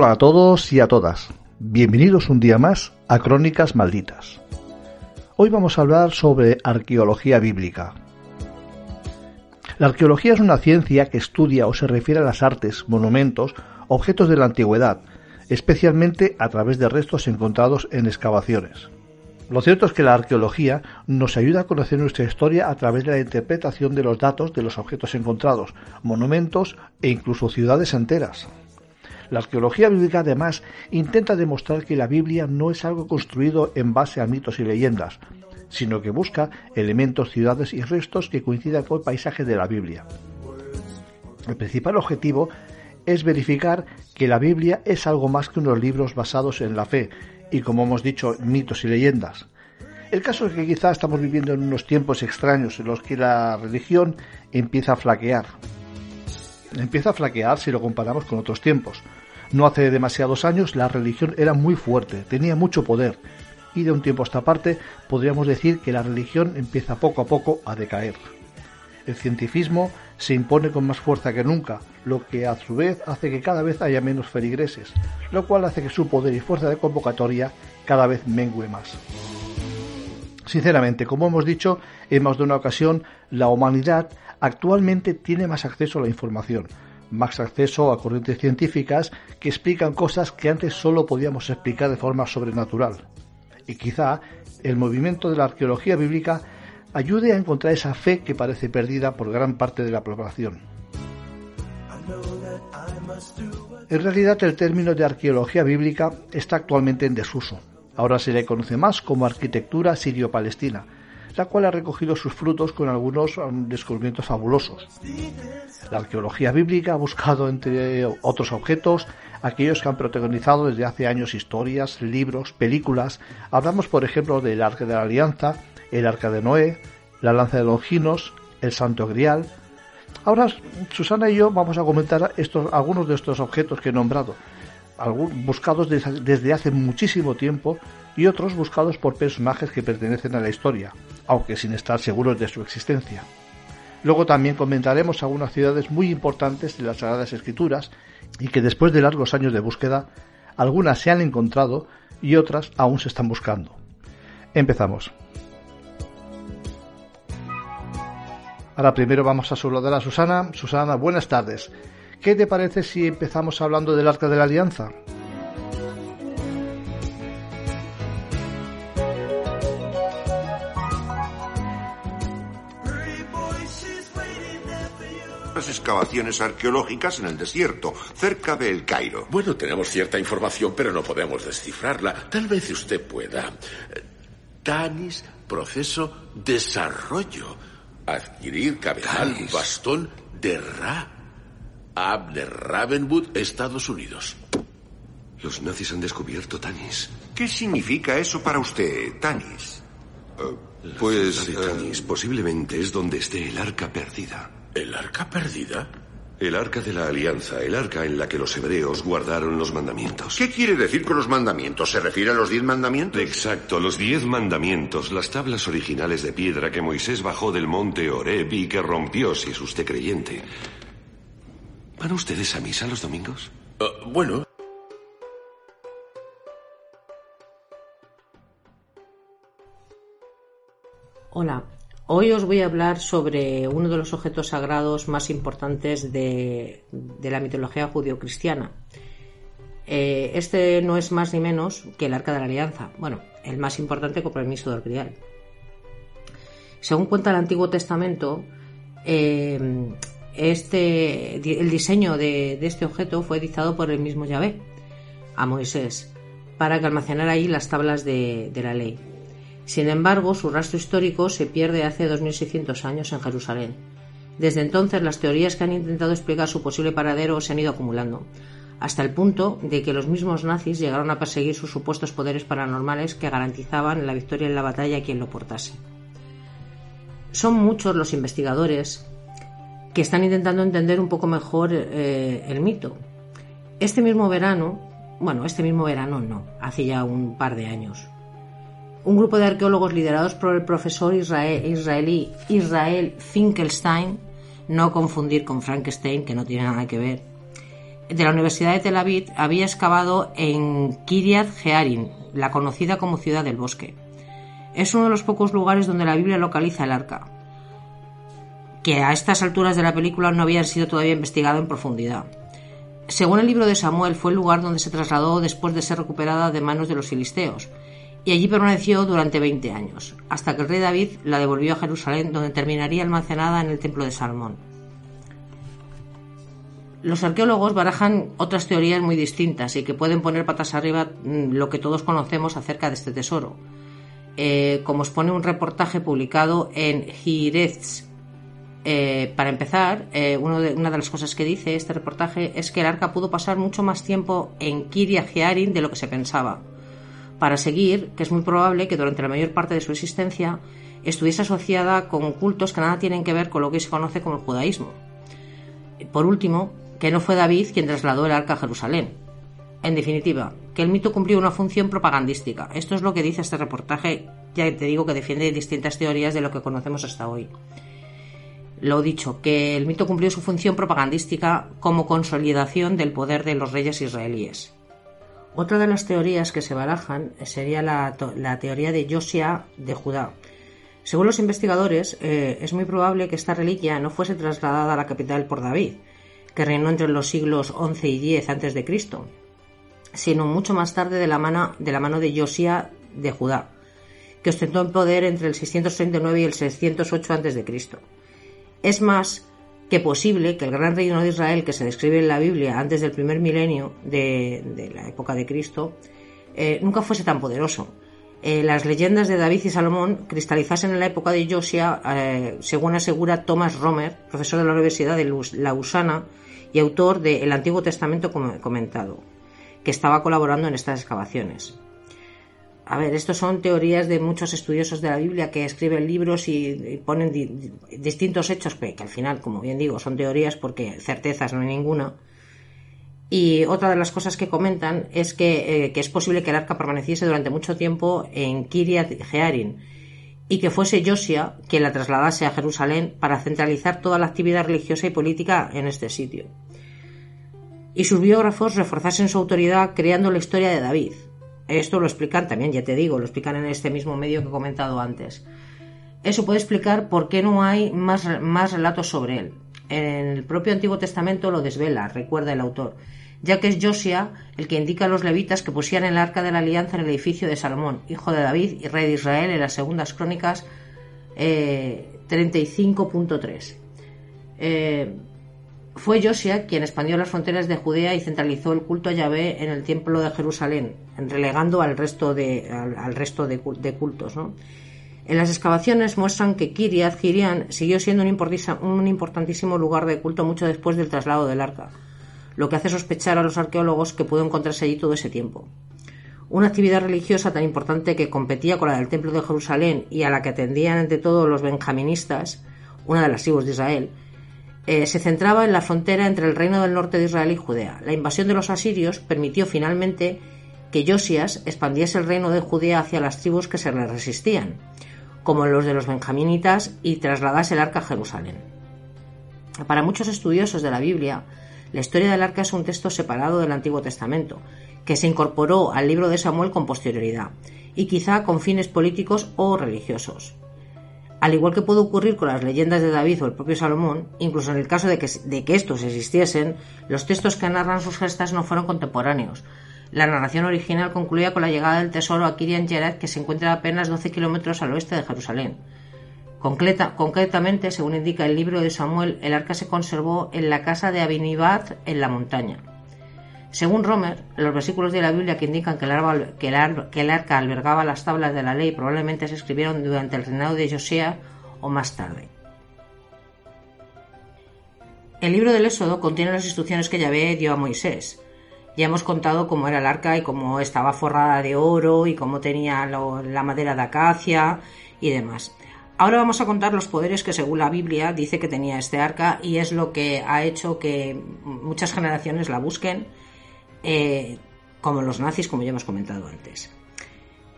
Hola a todos y a todas. Bienvenidos un día más a Crónicas Malditas. Hoy vamos a hablar sobre arqueología bíblica. La arqueología es una ciencia que estudia o se refiere a las artes, monumentos, objetos de la antigüedad, especialmente a través de restos encontrados en excavaciones. Lo cierto es que la arqueología nos ayuda a conocer nuestra historia a través de la interpretación de los datos de los objetos encontrados, monumentos e incluso ciudades enteras. La arqueología bíblica además intenta demostrar que la Biblia no es algo construido en base a mitos y leyendas, sino que busca elementos, ciudades y restos que coincidan con el paisaje de la Biblia. El principal objetivo es verificar que la Biblia es algo más que unos libros basados en la fe y, como hemos dicho, mitos y leyendas. El caso es que quizá estamos viviendo en unos tiempos extraños en los que la religión empieza a flaquear. Empieza a flaquear si lo comparamos con otros tiempos. No hace demasiados años la religión era muy fuerte, tenía mucho poder, y de un tiempo a esta parte podríamos decir que la religión empieza poco a poco a decaer. El cientifismo se impone con más fuerza que nunca, lo que a su vez hace que cada vez haya menos feligreses, lo cual hace que su poder y fuerza de convocatoria cada vez mengue más. Sinceramente, como hemos dicho en más de una ocasión, la humanidad actualmente tiene más acceso a la información, más acceso a corrientes científicas que explican cosas que antes solo podíamos explicar de forma sobrenatural. Y quizá el movimiento de la arqueología bíblica ayude a encontrar esa fe que parece perdida por gran parte de la población. En realidad el término de arqueología bíblica está actualmente en desuso. Ahora se le conoce más como arquitectura sirio-palestina, la cual ha recogido sus frutos con algunos um, descubrimientos fabulosos. La arqueología bíblica ha buscado, entre otros objetos, aquellos que han protagonizado desde hace años historias, libros, películas. Hablamos, por ejemplo, del Arca de la Alianza, el Arca de Noé, la Lanza de Longinos, el Santo Grial. Ahora, Susana y yo vamos a comentar estos, algunos de estos objetos que he nombrado, buscados desde hace muchísimo tiempo y otros buscados por personajes que pertenecen a la historia, aunque sin estar seguros de su existencia. Luego también comentaremos algunas ciudades muy importantes de las Sagradas Escrituras y que después de largos años de búsqueda, algunas se han encontrado y otras aún se están buscando. Empezamos. Ahora primero vamos a saludar a Susana. Susana, buenas tardes. ¿Qué te parece si empezamos hablando del Arca de la Alianza? Excavaciones arqueológicas en el desierto, cerca de El Cairo. Bueno, tenemos cierta información, pero no podemos descifrarla. Tal vez usted pueda. Tanis, proceso, desarrollo. Adquirir cabezal, bastón de Ra. Abner Ravenwood, Estados Unidos. Los nazis han descubierto Tanis. ¿Qué significa eso para usted, Tanis? pues de Tanis posiblemente es donde esté el arca perdida. ¿El arca perdida? El arca de la alianza, el arca en la que los hebreos guardaron los mandamientos. ¿Qué quiere decir con los mandamientos? ¿Se refiere a los diez mandamientos? Exacto, los diez mandamientos, las tablas originales de piedra que Moisés bajó del monte Oreb y que rompió, si es usted creyente. ¿Van ustedes a misa los domingos? Uh, bueno. Hola, Hoy os voy a hablar sobre uno de los objetos sagrados más importantes de, la mitología judio-cristiana. Eh, este no es más ni menos que el Arca de la Alianza, bueno, el más importante con permiso del grial. Según cuenta el Antiguo Testamento, eh, este, el diseño de, este objeto fue dictado por el mismo Yahvé a Moisés para que almacenara ahí las tablas de la ley. Sin embargo, su rastro histórico se pierde hace 2600 años en Jerusalén. Desde entonces, las teorías que han intentado explicar su posible paradero se han ido acumulando, hasta el punto de que los mismos nazis llegaron a perseguir sus supuestos poderes paranormales que garantizaban la victoria en la batalla a quien lo portase. Son muchos los investigadores que están intentando entender un poco mejor eh, el mito. Este mismo verano, bueno, este mismo verano no, hace ya un par de años, un grupo de arqueólogos liderados por el profesor israelí Israel Finkelstein, no confundir con Frankenstein, que no tiene nada que ver, de la Universidad de Tel Aviv, había excavado en Kiryat Jearim, la conocida como Ciudad del Bosque. Es uno de los pocos lugares donde la Biblia localiza el arca, que a estas alturas de la película no había sido todavía investigado en profundidad. Según el libro de Samuel, fue el lugar donde se trasladó después de ser recuperada de manos de los filisteos, y allí permaneció durante 20 años, hasta que el rey David la devolvió a Jerusalén, donde terminaría almacenada en el templo de Salmón. Los arqueólogos barajan otras teorías muy distintas y que pueden poner patas arriba mm, lo que todos conocemos acerca de este tesoro. Eh, como expone un reportaje publicado en Hirez. Eh, para empezar, eh, una de las cosas que dice este reportaje es que el arca pudo pasar mucho más tiempo en Kiria Jearim de lo que se pensaba para seguir que es muy probable que durante la mayor parte de su existencia estuviese asociada con cultos que nada tienen que ver con lo que se conoce como el judaísmo. Por último, que no fue David quien trasladó el arca a Jerusalén. En definitiva, que el mito cumplió una función propagandística. Esto es lo que dice este reportaje, ya te digo que defiende distintas teorías de lo que conocemos hasta hoy. Lo dicho, que el mito cumplió su función propagandística como consolidación del poder de los reyes israelíes. Otra de las teorías que se barajan sería la, teoría de Josia de Judá. Según los investigadores, eh, es muy probable que esta reliquia no fuese trasladada a la capital por David, que reinó entre los siglos XI y X a.C., sino mucho más tarde de la mano de, la mano de de Judá, que ostentó el poder entre el 639 y el 608 a.C. Es más, que posible que el gran reino de Israel que se describe en la Biblia antes del primer milenio de, la época de Cristo eh, nunca fuese tan poderoso. Eh, las leyendas de David y Salomón cristalizasen en la época de Josia, eh, según asegura Thomas Romer, profesor de la Universidad de Lausana y autor del Antiguo Testamento comentado, que estaba colaborando en estas excavaciones. A ver, estos son teorías de muchos estudiosos de la Biblia que escriben libros y, ponen distintos hechos que, al final, como bien digo, son teorías porque certezas no hay ninguna. Y otra de las cosas que comentan es que, eh, es posible que el arca permaneciese durante mucho tiempo en Kiriat Jearim y que fuese Josia quien la trasladase a Jerusalén para centralizar toda la actividad religiosa y política en este sitio. Y sus biógrafos reforzasen su autoridad creando la historia de David, esto lo explican también, ya te digo, lo explican en este mismo medio que he comentado antes. Eso puede explicar por qué no hay más, más relatos sobre él. En el propio Antiguo Testamento lo desvela, recuerda el autor, ya que es Josia el que indica a los levitas que pusieran el arca de la alianza en el edificio de Salomón, hijo de David y rey de Israel, en las segundas crónicas 35.3. Eh, fue Josia quien expandió las fronteras de Judea y centralizó el culto a Yahvé en el templo de Jerusalén, relegando al resto de, al, resto de, cultos. En las excavaciones muestran que Kiriat Jirian siguió siendo un, importantísimo lugar de culto mucho después del traslado del arca. lo que hace sospechar a los arqueólogos que pudo encontrarse allí todo ese tiempo. Una actividad religiosa tan importante que competía con la del Templo de Jerusalén y a la que atendían ante todo los benjaministas, una de las tribus de Israel, eh, se centraba en la frontera entre el reino del norte de Israel y Judea. La invasión de los asirios permitió finalmente que Josías expandiese el reino de Judea hacia las tribus que se le resistían, como los de los benjaminitas, y trasladase el arca a Jerusalén. Para muchos estudiosos de la Biblia, la historia del arca es un texto separado del Antiguo Testamento, que se incorporó al libro de Samuel con posterioridad, y quizá con fines políticos o religiosos. Al igual que puede ocurrir con las leyendas de David o el propio Salomón, incluso en el caso de que, estos existiesen, los textos que narran sus gestas no fueron contemporáneos, la narración original concluía con la llegada del tesoro a Kirian Jearet, que se encuentra a apenas 12 kilómetros al oeste de Jerusalén. concretamente, según indica el libro de Samuel, el arca se conservó en la casa de Abinibat en la montaña. Según Romer, los versículos de la Biblia que indican que el, arca, albergaba las tablas de la ley probablemente se escribieron durante el reinado de Josías o más tarde. El libro del Éxodo contiene las instrucciones que Yahvé dio a Moisés. Ya hemos contado cómo era el arca y cómo estaba forrada de oro y cómo tenía la madera de acacia y demás. Ahora vamos a contar los poderes que según la Biblia dice que tenía este arca y es lo que ha hecho que muchas generaciones la busquen, eh, como los nazis, como ya hemos comentado antes.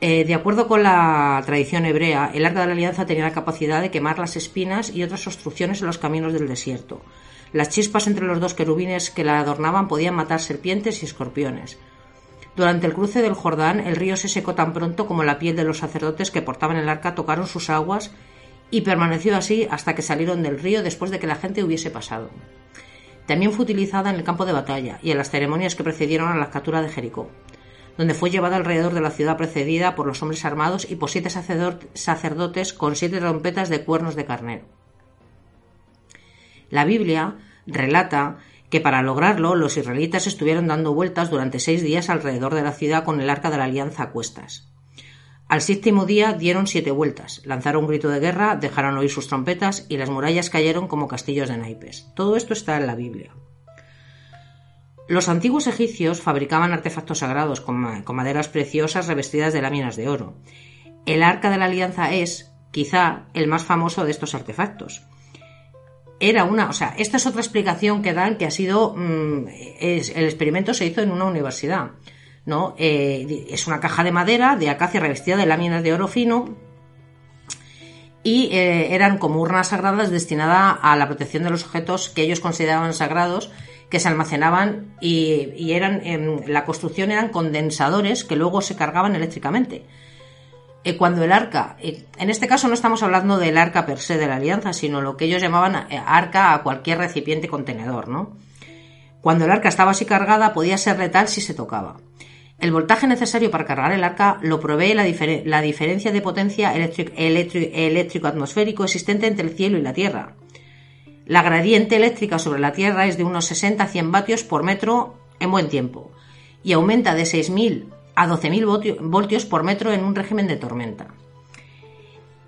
Eh, de acuerdo con la tradición hebrea, el arca de la alianza tenía la capacidad de quemar las espinas y otras obstrucciones en los caminos del desierto. Las chispas entre los dos querubines que la adornaban podían matar serpientes y escorpiones. Durante el cruce del Jordán, el río se secó tan pronto como la piel de los sacerdotes que portaban el arca tocaron sus aguas y permaneció así hasta que salieron del río después de que la gente hubiese pasado. También fue utilizada en el campo de batalla y en las ceremonias que precedieron a la captura de Jericó, donde fue llevada alrededor de la ciudad precedida por los hombres armados y por siete sacerdotes con siete trompetas de cuernos de carnero. La Biblia relata que para lograrlo los israelitas estuvieron dando vueltas durante seis días alrededor de la ciudad con el arca de la alianza a cuestas. Al séptimo día dieron siete vueltas, lanzaron un grito de guerra, dejaron oír sus trompetas y las murallas cayeron como castillos de naipes. Todo esto está en la Biblia. Los antiguos egipcios fabricaban artefactos sagrados con, maderas preciosas revestidas de láminas de oro. El arca de la alianza es, quizá, el más famoso de estos artefactos era una, o sea, esta es otra explicación que dan que ha sido, mm, el experimento se hizo en una universidad, Eh, es una caja de madera de acacia revestida de láminas de oro fino y eh, eran como urnas sagradas destinadas a la protección de los objetos que ellos consideraban sagrados que se almacenaban y, eran en la construcción eran condensadores que luego se cargaban eléctricamente. Eh, cuando el arca, en este caso no estamos hablando del arca per se de la alianza, sino lo que ellos llamaban arca a cualquier recipiente contenedor, ¿no? Cuando el arca estaba así cargada podía ser letal si se tocaba. El voltaje necesario para cargar el arca lo provee la, diferencia de potencia eléctrico-atmosférico existente entre el cielo y la Tierra. La gradiente eléctrica sobre la Tierra es de unos 60 a 100 vatios por metro en buen tiempo y aumenta de 6.000 a 12.000 voltios por metro en un régimen de tormenta.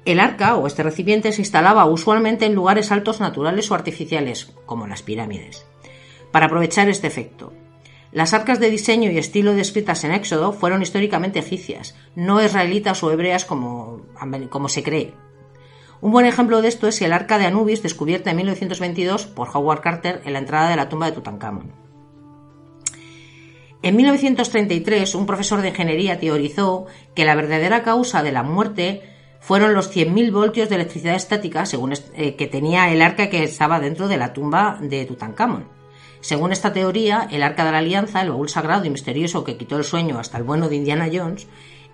El arca o este recipiente se instalaba usualmente en lugares altos naturales o artificiales, como las pirámides, para aprovechar este efecto. Las arcas de diseño y estilo descritas en Éxodo fueron históricamente egipcias, no israelitas o hebreas como, como se cree. Un buen ejemplo de esto es el arca de Anubis descubierta en 1922 por Howard Carter en la entrada de la tumba de Tutankamón. En 1933, un profesor de ingeniería teorizó que la verdadera causa de la muerte fueron los 100.000 voltios de electricidad estática según eh, que tenía el arca que estaba dentro de la tumba de Tutankamón. Según esta teoría, el arca de la alianza, el baúl sagrado y misterioso que quitó el sueño hasta el bueno de Indiana Jones,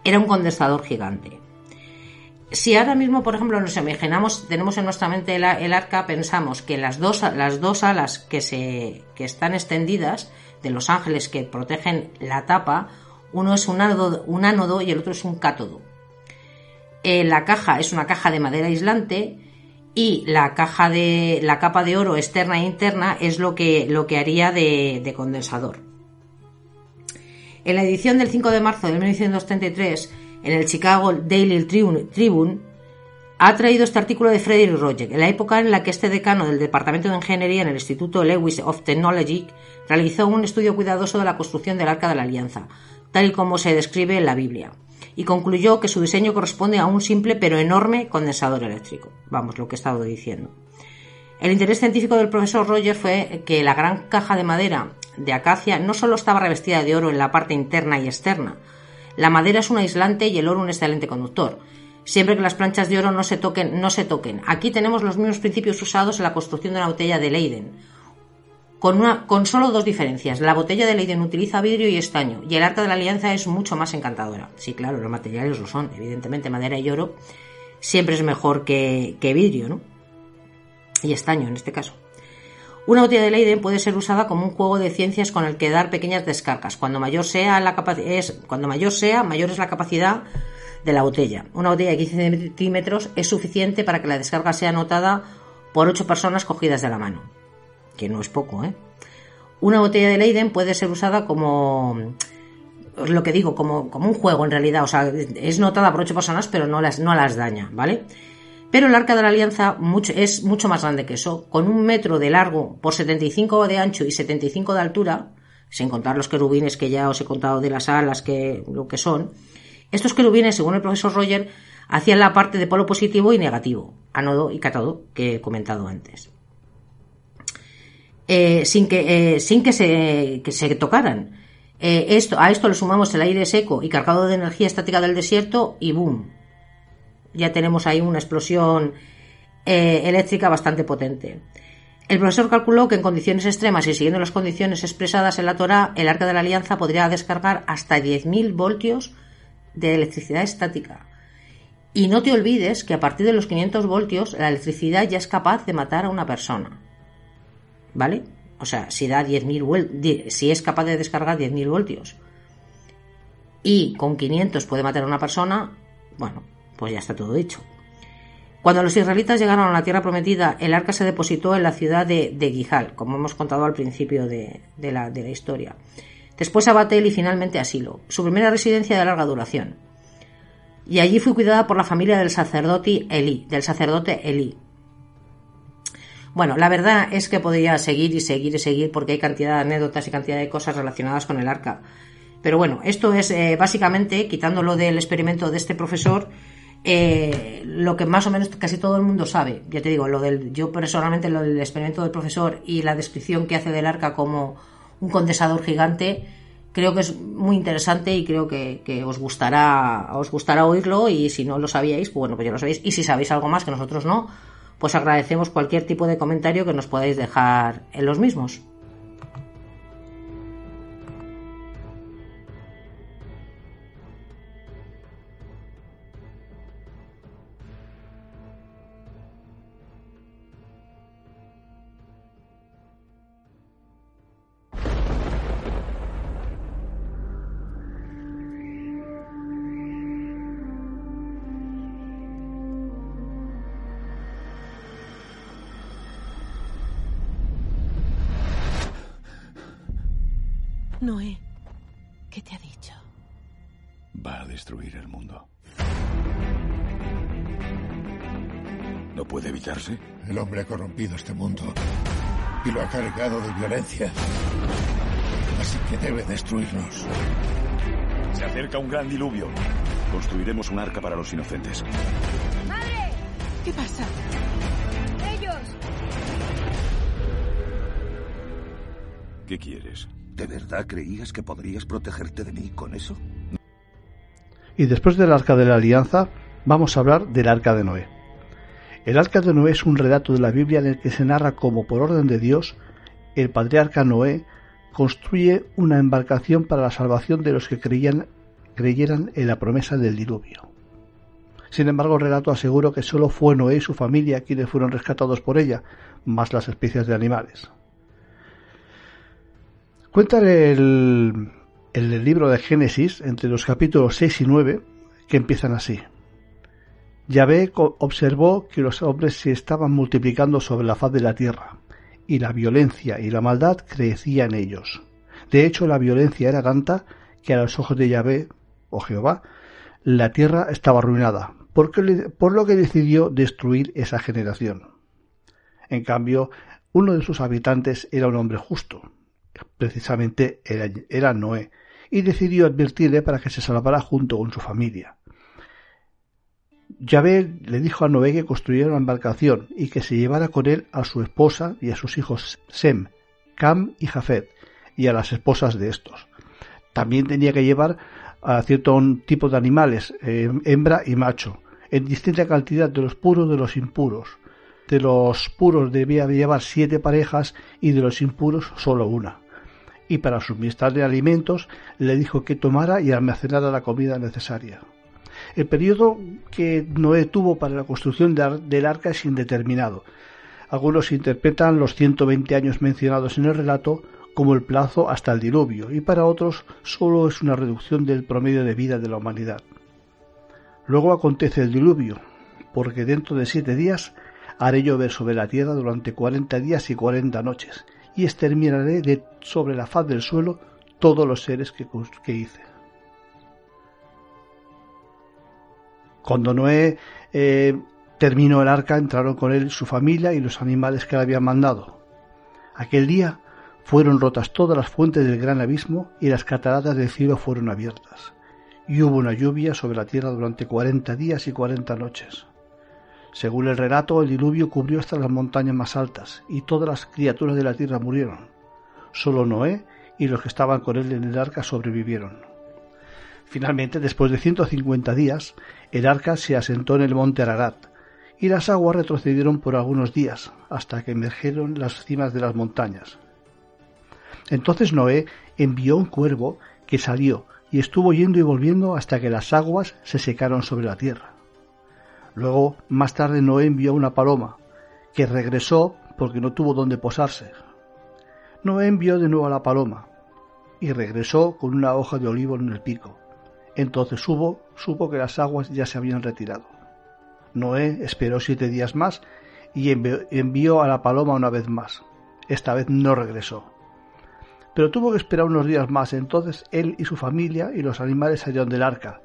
era un condensador gigante. Si ahora mismo, por ejemplo, nos imaginamos, tenemos en nuestra mente el, arca, pensamos que las dos, las dos alas que, se, que están extendidas de los ángeles que protegen la tapa, uno es un ánodo, y el otro es un cátodo. Eh, la caja es una caja de madera aislante y la caja de la capa de oro externa e interna es lo que, lo que haría de, de condensador. En la edición del 5 de marzo de 1933, en el Chicago Daily Tribune, ha traído este artículo de Frederick Roger, en la época en la que este decano del Departamento de Ingeniería en el Instituto Lewis of Technology realizó un estudio cuidadoso de la construcción del Arca de la Alianza, tal y como se describe en la Biblia, y concluyó que su diseño corresponde a un simple pero enorme condensador eléctrico. Vamos, lo que he estado diciendo. El interés científico del profesor Roger fue que la gran caja de madera de acacia no solo estaba revestida de oro en la parte interna y externa, la madera es un aislante y el oro un excelente conductor, siempre que las planchas de oro no se toquen, no se toquen. Aquí tenemos los mismos principios usados en la construcción de una botella de Leiden, con, una, con solo dos diferencias. La botella de Leiden utiliza vidrio y estaño, y el arca de la alianza es mucho más encantadora. Sí, claro, los materiales lo son, evidentemente madera y oro siempre es mejor que, vidrio, ¿no? Y estaño en este caso. Una botella de Leiden puede ser usada como un juego de ciencias con el que dar pequeñas descargas. Cuando mayor sea la es, cuando mayor sea, mayor es la capacidad de la botella. Una botella de 15 centímetros es suficiente para que la descarga sea notada por 8 personas cogidas de la mano, que no es poco, ¿eh? Una botella de Leiden puede ser usada como lo que digo, como, como un juego en realidad, o sea, es notada por 8 personas, pero no las, no las daña, ¿vale? Pero el arca de la alianza es mucho más grande que eso, con un metro de largo por 75 de ancho y 75 de altura, sin contar los querubines que ya os he contado de las alas, que lo que son, estos querubines, según el profesor Roger, hacían la parte de polo positivo y negativo, anodo y cátodo, que he comentado antes. Eh, sin, que, eh, sin que, se, que se tocaran. Eh, esto, a esto le sumamos el aire seco y cargado de energía estática del desierto y ¡boom! Ya tenemos ahí una explosión eléctrica bastante potente. El profesor calculó que en condiciones extremas y siguiendo las condiciones expresadas en la Torah, el arca de la alianza podría descargar hasta 10.000 voltios de electricidad estática. Y no te olvides que a partir de los 500 voltios la electricidad ya es capaz de matar a una persona. ¿Vale? O sea, si da 10.000 si es capaz de descargar 10.000 voltios y con 500 puede matar a una persona, bueno, pues ya está todo dicho. Cuando los israelitas llegaron a la tierra prometida, el arca se depositó en la ciudad de, de Gijal, como hemos contado al principio de, la, historia después a Batel y finalmente a Silo, su primera residencia de larga duración. Y allí fue cuidada por la familia del sacerdote Eli, del sacerdote Eli. Bueno, la verdad es que podría seguir y seguir y seguir porque hay cantidad de anécdotas y cantidad de cosas relacionadas con el arca. Pero bueno, esto es eh, básicamente, quitándolo del experimento de este profesor, eh, lo que más o menos casi todo el mundo sabe. Ya te digo, lo del, yo personalmente lo del experimento del profesor y la descripción que hace del arca como un condensador gigante. Creo que es muy interesante y creo que, os gustará os gustará oírlo y si no lo sabíais, pues bueno, pues ya lo sabéis. Y si sabéis algo más que nosotros no, pues agradecemos cualquier tipo de comentario que nos podáis dejar en los mismos. Noé, ¿qué te ha dicho? Va a destruir el mundo. ¿No puede evitarse? El hombre ha corrompido este mundo y lo ha cargado de violencia. Así que debe destruirnos. Se acerca un gran diluvio. Construiremos un arca para los inocentes. ¡Madre! ¿Qué pasa? ¡Ellos! ¿Qué quieres? ¿De verdad creías que podrías protegerte de mí con eso? Y después del arca de la alianza, vamos a hablar del arca de Noé. El arca de Noé es un relato de la Biblia en el que se narra cómo, por orden de Dios, el patriarca Noé construye una embarcación para la salvación de los que creían, creyeran en la promesa del diluvio. Sin embargo, el relato asegura que solo fue Noé y su familia quienes fueron rescatados por ella, más las especies de animales. Cuenta el, libro de Génesis, entre los capítulos 6 y 9, que empiezan así. Yahvé observó que los hombres se estaban multiplicando sobre la faz de la tierra, y la violencia y la maldad crecían en ellos. De hecho, la violencia era tanta que a los ojos de Yahvé, o Jehová, la tierra estaba arruinada, por lo que decidió destruir esa generación. En cambio, uno de sus habitantes era un hombre justo, precisamente era, Noé, y decidió advertirle para que se salvara junto con su familia. Yahvé le dijo a Noé que construyera una embarcación y que se llevara con él a su esposa y a sus hijos Sem, Cam y Jafet, y a las esposas de estos. También tenía que llevar a cierto tipo de animales, eh, hembra y macho, en distinta cantidad de los puros de los impuros. De los puros debía llevar siete parejas y de los impuros solo una. Y para suministrarle alimentos le dijo que tomara y almacenara la comida necesaria. El periodo que Noé tuvo para la construcción del arca es indeterminado. Algunos interpretan los 120 años mencionados en el relato como el plazo hasta el diluvio, y para otros solo es una reducción del promedio de vida de la humanidad. Luego acontece el diluvio, porque dentro de siete días haré llover sobre la tierra durante cuarenta días y cuarenta noches, y exterminaré de sobre la faz del suelo todos los seres que, que hice. Cuando Noé eh, terminó el arca, entraron con él su familia y los animales que le habían mandado. Aquel día fueron rotas todas las fuentes del gran abismo y las cataratas del cielo fueron abiertas. Y hubo una lluvia sobre la tierra durante cuarenta días y cuarenta noches. Según el relato, el diluvio cubrió hasta las montañas más altas, y todas las criaturas de la tierra murieron. Solo Noé y los que estaban con él en el arca sobrevivieron. Finalmente, después de 150 días, el arca se asentó en el monte Ararat, y las aguas retrocedieron por algunos días, hasta que emergieron las cimas de las montañas. Entonces Noé envió un cuervo que salió y estuvo yendo y volviendo hasta que las aguas se secaron sobre la tierra. Luego, más tarde, Noé envió una paloma, que regresó porque no tuvo dónde posarse. Noé envió de nuevo a la paloma, y regresó con una hoja de olivo en el pico. Entonces supo, supo que las aguas ya se habían retirado. Noé esperó siete días más y envió a la paloma una vez más. Esta vez no regresó. Pero tuvo que esperar unos días más. Entonces él y su familia y los animales salieron del arca.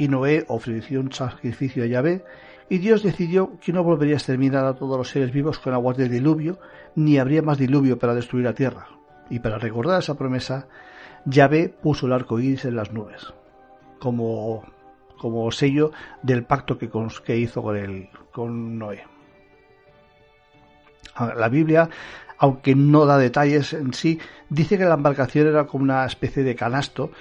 Y Noé ofreció un sacrificio a Yahvé. Y Dios decidió que no volvería a exterminar a todos los seres vivos con aguas del diluvio, ni habría más diluvio para destruir la tierra. Y para recordar esa promesa, Yahvé puso el arco iris en las nubes como, como sello del pacto que, que hizo con, el, con Noé. La Biblia, aunque no da detalles en sí, dice que la embarcación era como una especie de canasto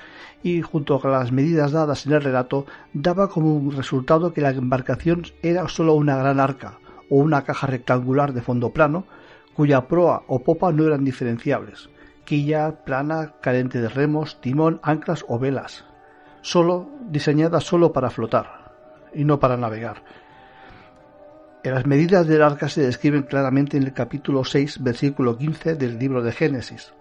y junto con las medidas dadas en el relato daba como un resultado que la embarcación era solo una gran arca o una caja rectangular de fondo plano cuya proa o popa no eran diferenciables, quilla, plana, carente de remos, timón, anclas o velas, solo diseñada solo para flotar y no para navegar. Las medidas del arca se describen claramente en el capítulo 6, versículo 15 del libro de Génesis.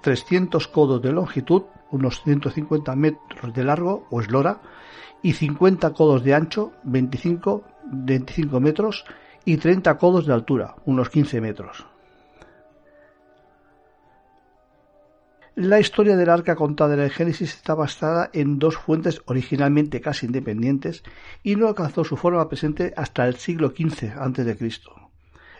300 codos de longitud, unos 150 metros de largo o eslora, y 50 codos de ancho, 25, 25 metros, y 30 codos de altura, unos 15 metros. La historia del arca contada en el Génesis está basada en dos fuentes originalmente casi independientes y no alcanzó su forma presente hasta el siglo XV a.C.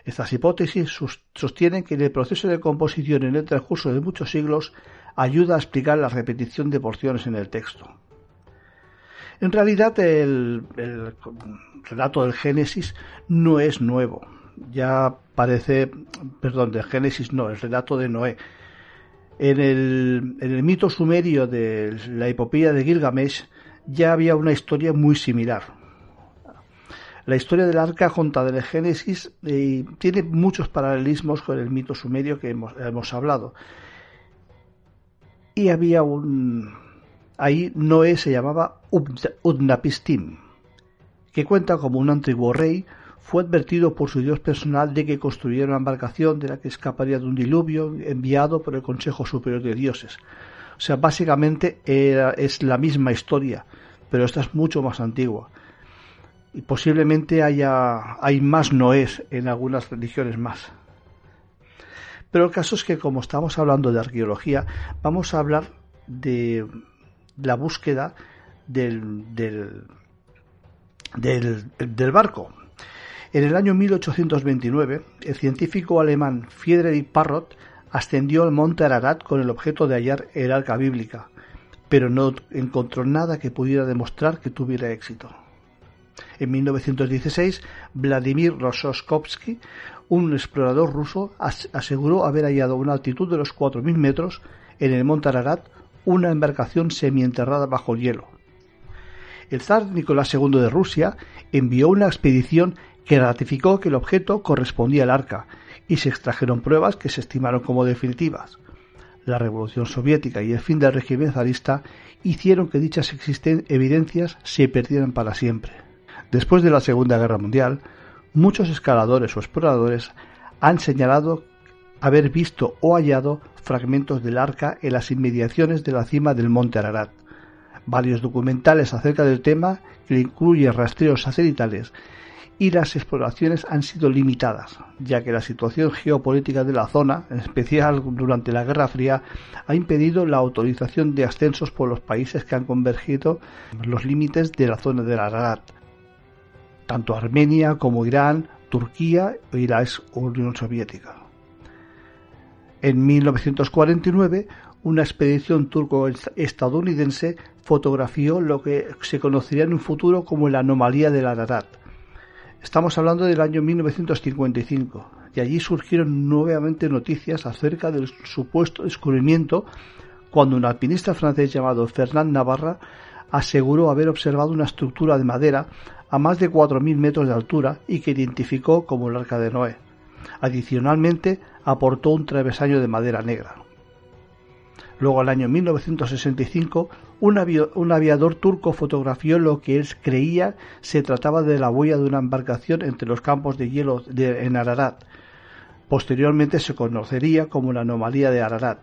Estas hipótesis sostienen que el proceso de composición en el transcurso de muchos siglos ayuda a explicar la repetición de porciones en el texto. En realidad el, el relato del Génesis no es nuevo. Ya parece, perdón, del Génesis no, el relato de Noé en el, mito sumerio de la epopeya de Gilgamesh ya había una historia muy similar. La historia del arca contada del Génesis eh, tiene muchos paralelismos con el mito sumerio que hemos, hablado. Y había un... Ahí Noé se llamaba Udnapistim, que cuenta como un antiguo rey fue advertido por su dios personal de que construyera una embarcación de la que escaparía de un diluvio enviado por el Consejo Superior de Dioses. O sea, básicamente es la misma historia, pero esta es mucho más antigua. Y posiblemente haya hay más Noés en algunas religiones más. Pero el caso es que como estamos hablando de arqueología, vamos a hablar de la búsqueda del, del, del barco. En el año 1829, el científico alemán Friedrich Parrot ascendió al monte Ararat con el objeto de hallar el arca bíblica, pero no encontró nada que pudiera demostrar que tuviera éxito. En 1916, Vladimir Rososkovsky, un explorador ruso, aseguró haber hallado a una altitud de los 4.000 metros en el monte Ararat una embarcación semienterrada bajo el hielo. El zar Nicolás II de Rusia envió una expedición que ratificó que el objeto correspondía al arca y se extrajeron pruebas que se estimaron como definitivas. La revolución soviética y el fin del régimen zarista hicieron que dichas evidencias se perdieran para siempre. Después de la Segunda Guerra Mundial, muchos escaladores o exploradores han señalado haber visto o hallado fragmentos del arca en las inmediaciones de la cima del monte Ararat. Varios documentales acerca del tema, que incluyen rastreos satelitales, y las exploraciones han sido limitadas, ya que la situación geopolítica de la zona, en especial durante la Guerra Fría, ha impedido la autorización de ascensos por los países que han convergido los límites de la zona del Ararat, tanto Armenia como Irán, Turquía y la ex Unión Soviética. En 1949, una expedición turco-estadounidense fotografió lo que se conocería en un futuro como la anomalía del Ararat, Estamos hablando del año 1955 y allí surgieron nuevamente noticias acerca del supuesto descubrimiento cuando un alpinista francés llamado Fernand Navarra aseguró haber observado una estructura de madera a más de 4.000 metros de altura y que identificó como el Arca de Noé. Adicionalmente, aportó un travesaño de madera negra. Luego, al año 1965, un, aviador turco fotografió lo que él creía se trataba de la huella de una embarcación entre los campos de hielo de, en Ararat. Posteriormente se conocería como la anomalía de Ararat.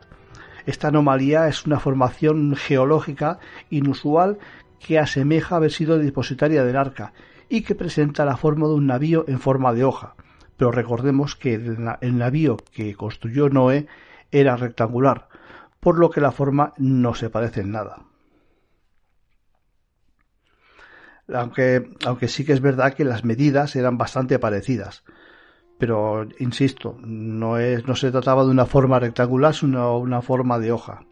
Esta anomalía es una formación geológica inusual que asemeja haber sido depositaria del arca y que presenta la forma de un navío en forma de hoja. Pero recordemos que el navío que construyó Noé era rectangular, por lo que la forma no se parece en nada. Aunque, aunque sí que es verdad que las medidas eran bastante parecidas. Pero, insisto, no, es, no se trataba de una forma rectangular, sino una forma de hoja.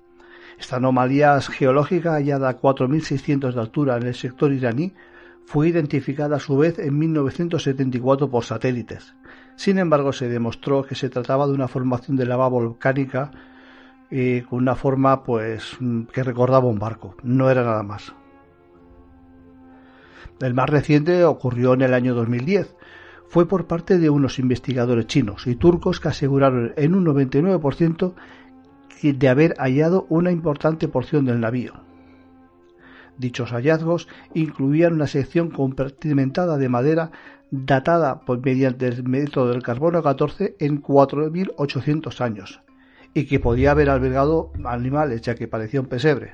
Esta anomalía geológica hallada a 4.600 de altura en el sector iraní fue identificada a su vez en 1974 por satélites. Sin embargo, se demostró que se trataba de una formación de lava volcánica y con una forma pues que recordaba un barco, no era nada más. El más reciente ocurrió en el año 2010. Fue por parte de unos investigadores chinos y turcos que aseguraron en un 99% de haber hallado una importante porción del navío. Dichos hallazgos incluían una sección compartimentada de madera datada mediante el método del carbono 14 en 4.800 años, y que podía haber albergado animales ya que parecía un pesebre.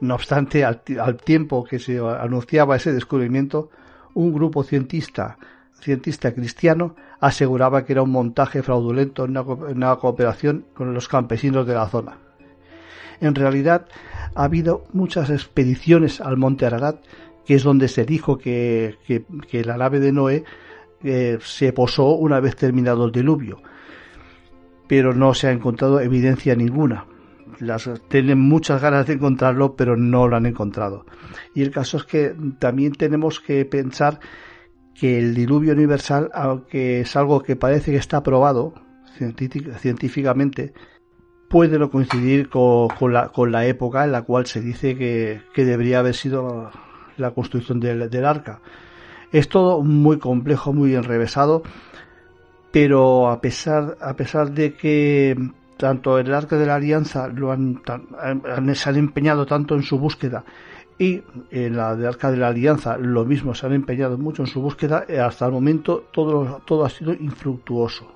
No obstante, al, tiempo que se anunciaba ese descubrimiento, un grupo cientista, cientista cristiano aseguraba que era un montaje fraudulento en una, cooperación con los campesinos de la zona. En realidad, ha habido muchas expediciones al monte Ararat, que es donde se dijo que, la nave de Noé eh, se posó una vez terminado el diluvio pero no se ha encontrado evidencia ninguna. Las, tienen muchas ganas de encontrarlo, pero no lo han encontrado. Y el caso es que también tenemos que pensar que el diluvio universal, aunque es algo que parece que está probado científicamente, puede no coincidir con, la, época en la cual se dice que, debería haber sido la construcción del, del arca. Es todo muy complejo, muy enrevesado pero a pesar, a pesar de que tanto el Arca de la Alianza lo han, se han empeñado tanto en su búsqueda y en la de Arca de la Alianza lo mismo se han empeñado mucho en su búsqueda, eh, hasta el momento todo, todo ha sido infructuoso.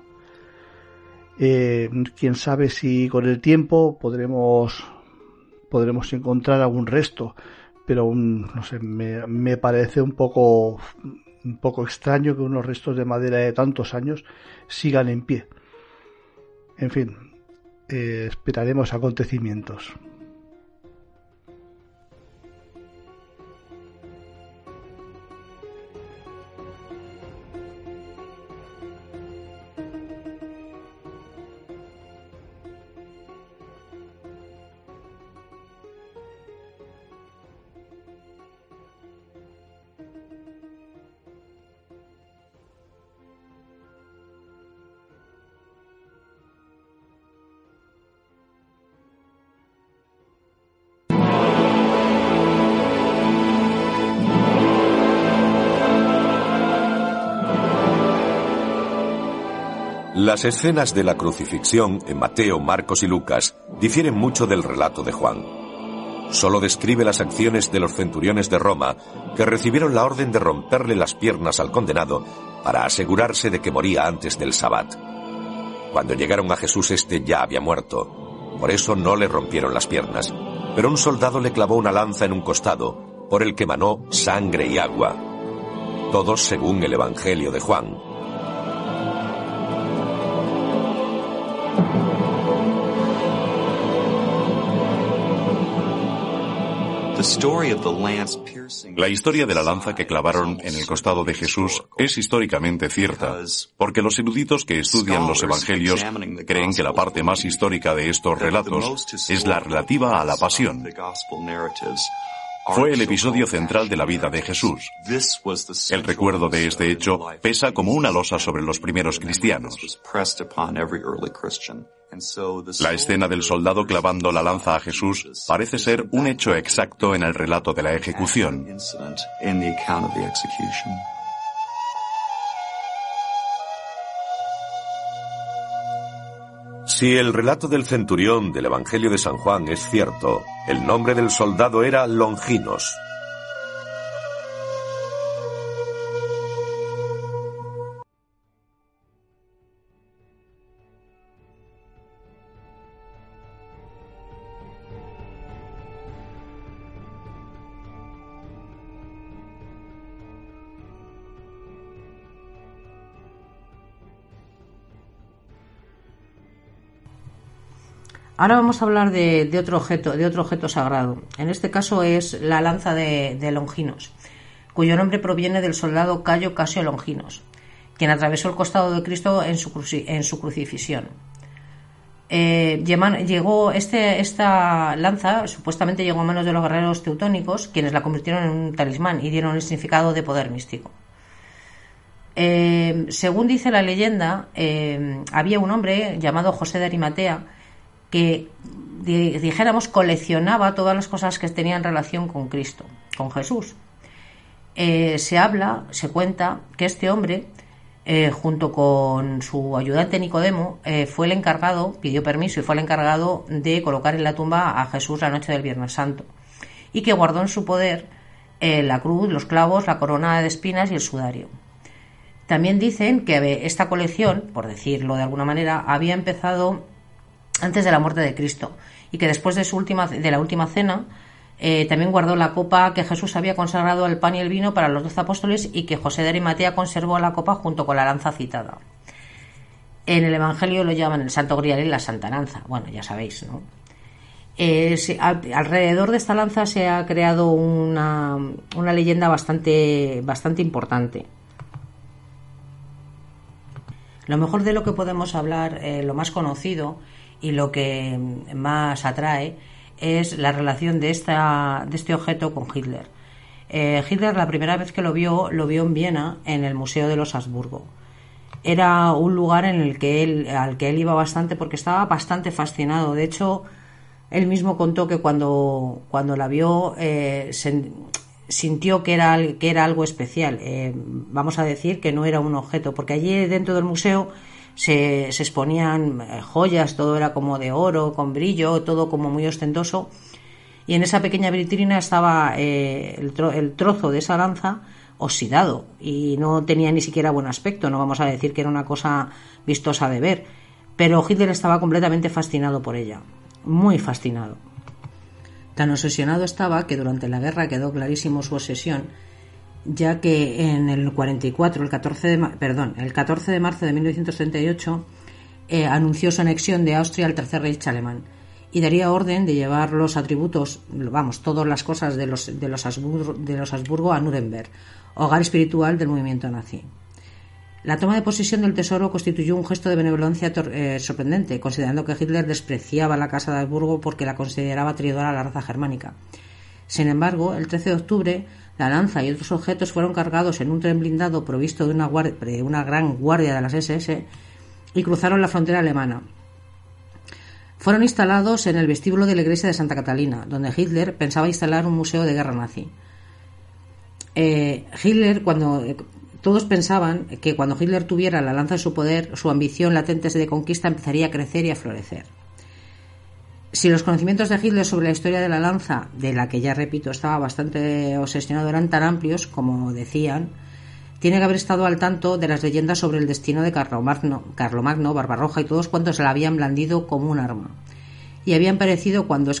Eh, quién sabe si con el tiempo podremos podremos encontrar algún resto, pero no sé, me, me parece un poco un poco extraño que unos restos de madera de tantos años sigan en pie. En fin, eh, esperaremos acontecimientos. Las escenas de la crucifixión en Mateo, Marcos y Lucas difieren mucho del relato de Juan. Solo describe las acciones de los centuriones de Roma que recibieron la orden de romperle las piernas al condenado para asegurarse de que moría antes del sabbat. Cuando llegaron a Jesús este ya había muerto. Por eso no le rompieron las piernas. Pero un soldado le clavó una lanza en un costado, por el que manó sangre y agua. Todos según el Evangelio de Juan. La historia de la lanza que clavaron en el costado de Jesús es históricamente cierta, porque los eruditos que estudian los evangelios creen que la parte más histórica de estos relatos es la relativa a la pasión. Fue el episodio central de la vida de Jesús. El recuerdo de este hecho pesa como una losa sobre los primeros cristianos. La escena del soldado clavando la lanza a Jesús parece ser un hecho exacto en el relato de la ejecución. Si el relato del centurión del Evangelio de San Juan es cierto, el nombre del soldado era Longinos. Ahora vamos a hablar de, otro objeto, de otro objeto sagrado. En este caso es la lanza de, Longinos, cuyo nombre proviene del soldado Cayo Casio Longinos, quien atravesó el costado de Cristo en su, su crucifixión. Eh, llegó este, esta lanza supuestamente llegó a manos de los guerreros teutónicos, quienes la convirtieron en un talismán y dieron el significado de poder místico. Eh, según dice la leyenda, eh, había un hombre llamado José de Arimatea que dijéramos coleccionaba todas las cosas que tenían relación con Cristo, con Jesús. Eh, se habla, se cuenta que este hombre, eh, junto con su ayudante Nicodemo, eh, fue el encargado, pidió permiso y fue el encargado de colocar en la tumba a Jesús la noche del Viernes Santo, y que guardó en su poder la cruz, los clavos, la corona de espinas y el sudario. También dicen que esta colección, por decirlo de alguna manera, había empezado antes de la muerte de Cristo y que después de, su última, de la última cena eh, también guardó la copa que Jesús había consagrado al pan y el vino para los doce apóstoles y que José de Arimatea conservó la copa junto con la lanza citada. En el Evangelio lo llaman el Santo Grial y la Santa Lanza. Bueno, ya sabéis, ¿no? Eh, alrededor de esta lanza se ha creado una, una leyenda bastante, bastante importante. Lo mejor de lo que podemos hablar, eh, lo más conocido, y lo que más atrae es la relación de, esta, de este objeto con Hitler. Eh, Hitler la primera vez que lo vio, lo vio en Viena, en el Museo de los Habsburgo. Era un lugar en el que él, al que él iba bastante porque estaba bastante fascinado. De hecho, él mismo contó que cuando, cuando la vio eh, sintió que era, que era algo especial. Eh, vamos a decir que no era un objeto, porque allí dentro del museo se, exponían eh, joyas, todo era como de oro, con brillo, todo como muy ostentoso. Y en esa pequeña vitrina estaba eh, el, trozo de esa lanza oxidado y no tenía ni siquiera buen aspecto, no vamos a decir que era una cosa vistosa de ver, pero Hitler estaba completamente fascinado por ella, muy fascinado. Tan obsesionado estaba que durante la guerra quedó clarísimo su obsesión ya que en el 44, el 14 de, perdón, el 14 de marzo de 1938, eh, anunció su anexión de Austria al Tercer Reich alemán y daría orden de llevar los atributos, vamos, todas las cosas de los, de los, Habsburgo, de los Habsburgo a Nuremberg, hogar espiritual del movimiento nazi. La toma de posesión del tesoro constituyó un gesto de benevolencia eh, sorprendente, considerando que Hitler despreciaba la Casa de Habsburgo porque la consideraba traidora a la raza germánica. Sin embargo, el 13 de octubre la lanza y otros objetos fueron cargados en un tren blindado provisto de una, gran guardia de las SS y cruzaron la frontera alemana. Fueron instalados en el vestíbulo de la iglesia de Santa Catalina, donde Hitler pensaba instalar un museo de guerra nazi. Eh, Hitler, cuando eh, todos pensaban que cuando Hitler tuviera la lanza en su poder, su ambición latente de conquista empezaría a crecer y a florecer. Si los conocimientos de Hitler sobre la historia de la lanza, de la que ya repito estaba bastante obsesionado, eran tan amplios como decían, tiene que haber estado al tanto de las leyendas sobre el destino de Carlomagno, Carlomagno Barbarroja y todos cuantos se la habían blandido como un arma. Y habían parecido cuando,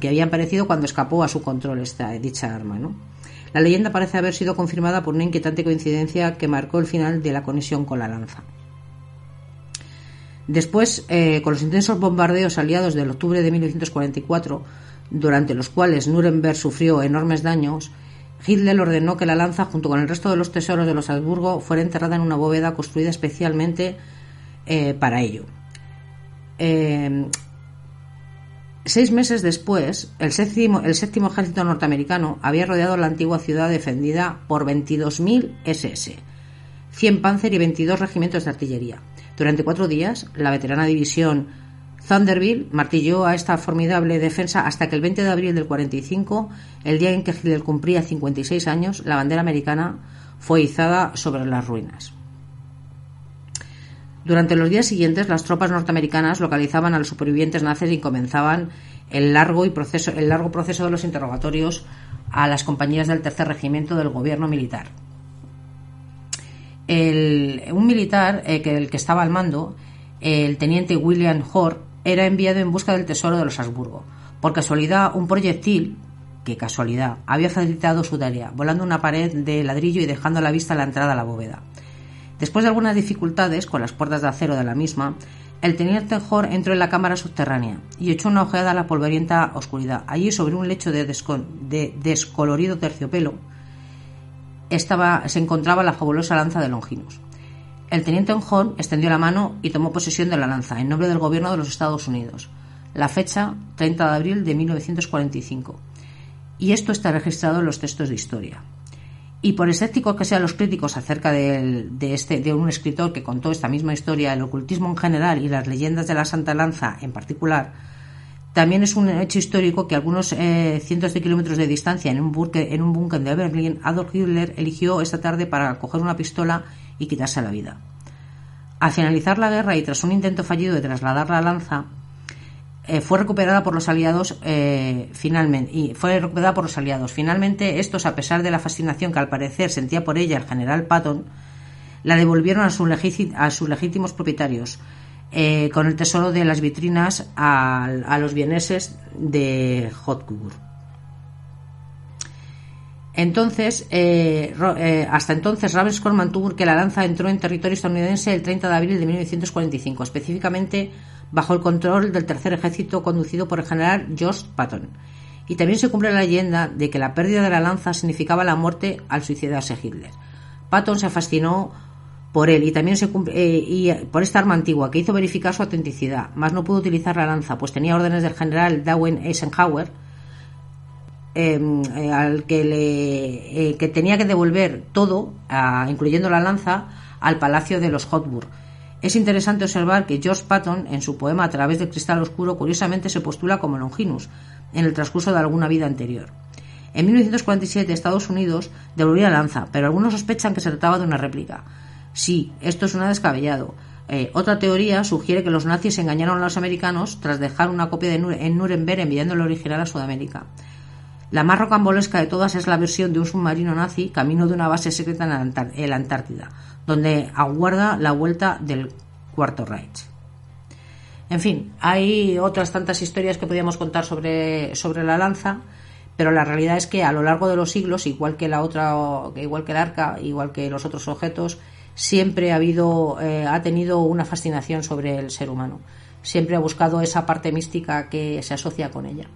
que habían parecido cuando escapó a su control esta, dicha arma. La leyenda parece haber sido confirmada por una inquietante coincidencia que marcó el final de la conexión con la lanza. Después, eh, con los intensos bombardeos aliados del octubre de 1944, durante los cuales Nuremberg sufrió enormes daños, Hitler ordenó que la lanza, junto con el resto de los tesoros de los Habsburgo, fuera enterrada en una bóveda construida especialmente eh, para ello. Eh, seis meses después, el séptimo, el séptimo ejército norteamericano había rodeado la antigua ciudad defendida por 22.000 SS, 100 Panzer y 22 regimientos de artillería. Durante cuatro días, la veterana división Thunderbill martilló a esta formidable defensa hasta que el 20 de abril del 45, el día en que Hitler cumplía 56 años, la bandera americana fue izada sobre las ruinas. Durante los días siguientes, las tropas norteamericanas localizaban a los supervivientes nazis y comenzaban el largo, y proceso, el largo proceso de los interrogatorios a las compañías del tercer regimiento del gobierno militar un militar eh, que, el que estaba al mando, el teniente William Hoare, era enviado en busca del tesoro de los Habsburgo. Por casualidad, un proyectil, que casualidad, había facilitado su tarea, volando una pared de ladrillo y dejando a la vista la entrada a la bóveda. Después de algunas dificultades con las puertas de acero de la misma, el teniente Hoare entró en la cámara subterránea y echó una ojeada a la polvorienta oscuridad. Allí, sobre un lecho de, de descolorido terciopelo, estaba, se encontraba la fabulosa lanza de Longinus. El teniente Horn extendió la mano y tomó posesión de la lanza en nombre del gobierno de los Estados Unidos. La fecha 30 de abril de 1945. Y esto está registrado en los textos de historia. Y por escépticos que sean los críticos acerca de, este, de un escritor que contó esta misma historia, el ocultismo en general y las leyendas de la Santa Lanza en particular, también es un hecho histórico que algunos eh, cientos de kilómetros de distancia, en un, búnker, en un de Berlín, Adolf Hitler eligió esta tarde para coger una pistola y quitarse la vida. Al finalizar la guerra y tras un intento fallido de trasladar la lanza, eh, fue recuperada por los aliados eh, finalmente y fue recuperada por los aliados. Finalmente, estos, a pesar de la fascinación que al parecer sentía por ella el general Patton, la devolvieron a sus legítimos propietarios, eh, con el tesoro de las vitrinas a, los vieneses de Hotgur. Entonces, eh, eh, hasta entonces, Ravenscourt mantuvo que la lanza entró en territorio estadounidense el 30 de abril de 1945, específicamente bajo el control del tercer ejército conducido por el general George Patton. Y también se cumple la leyenda de que la pérdida de la lanza significaba la muerte al suicidarse Hitler. Patton se fascinó por él y también se eh, y por esta arma antigua que hizo verificar su autenticidad, más no pudo utilizar la lanza, pues tenía órdenes del general Darwin Eisenhower em, eh, al que le eh, que tenía que devolver todo, incluyendo la lanza, al palacio de los Hotburg. Es interesante observar que George Patton, en su poema A través del cristal oscuro, curiosamente se postula como Longinus, en el transcurso de alguna vida anterior. En 1947 Estados Unidos devolvió la lanza, pero algunos sospechan que se trataba de una réplica. Sí, esto es una descabellado. Eh, otra teoría sugiere que los nazis engañaron a los americanos tras dejar una copia de en Nuremberg enviando el original a Sudamérica. La más rocambolesca de todas es la versión de un submarino nazi camino de una base secreta en la Antártida, donde aguarda la vuelta del Cuarto Reich. En fin, hay otras tantas historias que podríamos contar sobre, sobre la lanza, pero la realidad es que a lo largo de los siglos, igual que la otra, igual que el arca, igual que los otros objetos, siempre ha habido, eh, ha tenido una fascinación sobre el ser humano. Siempre ha buscado esa parte mística que se asocia con ella.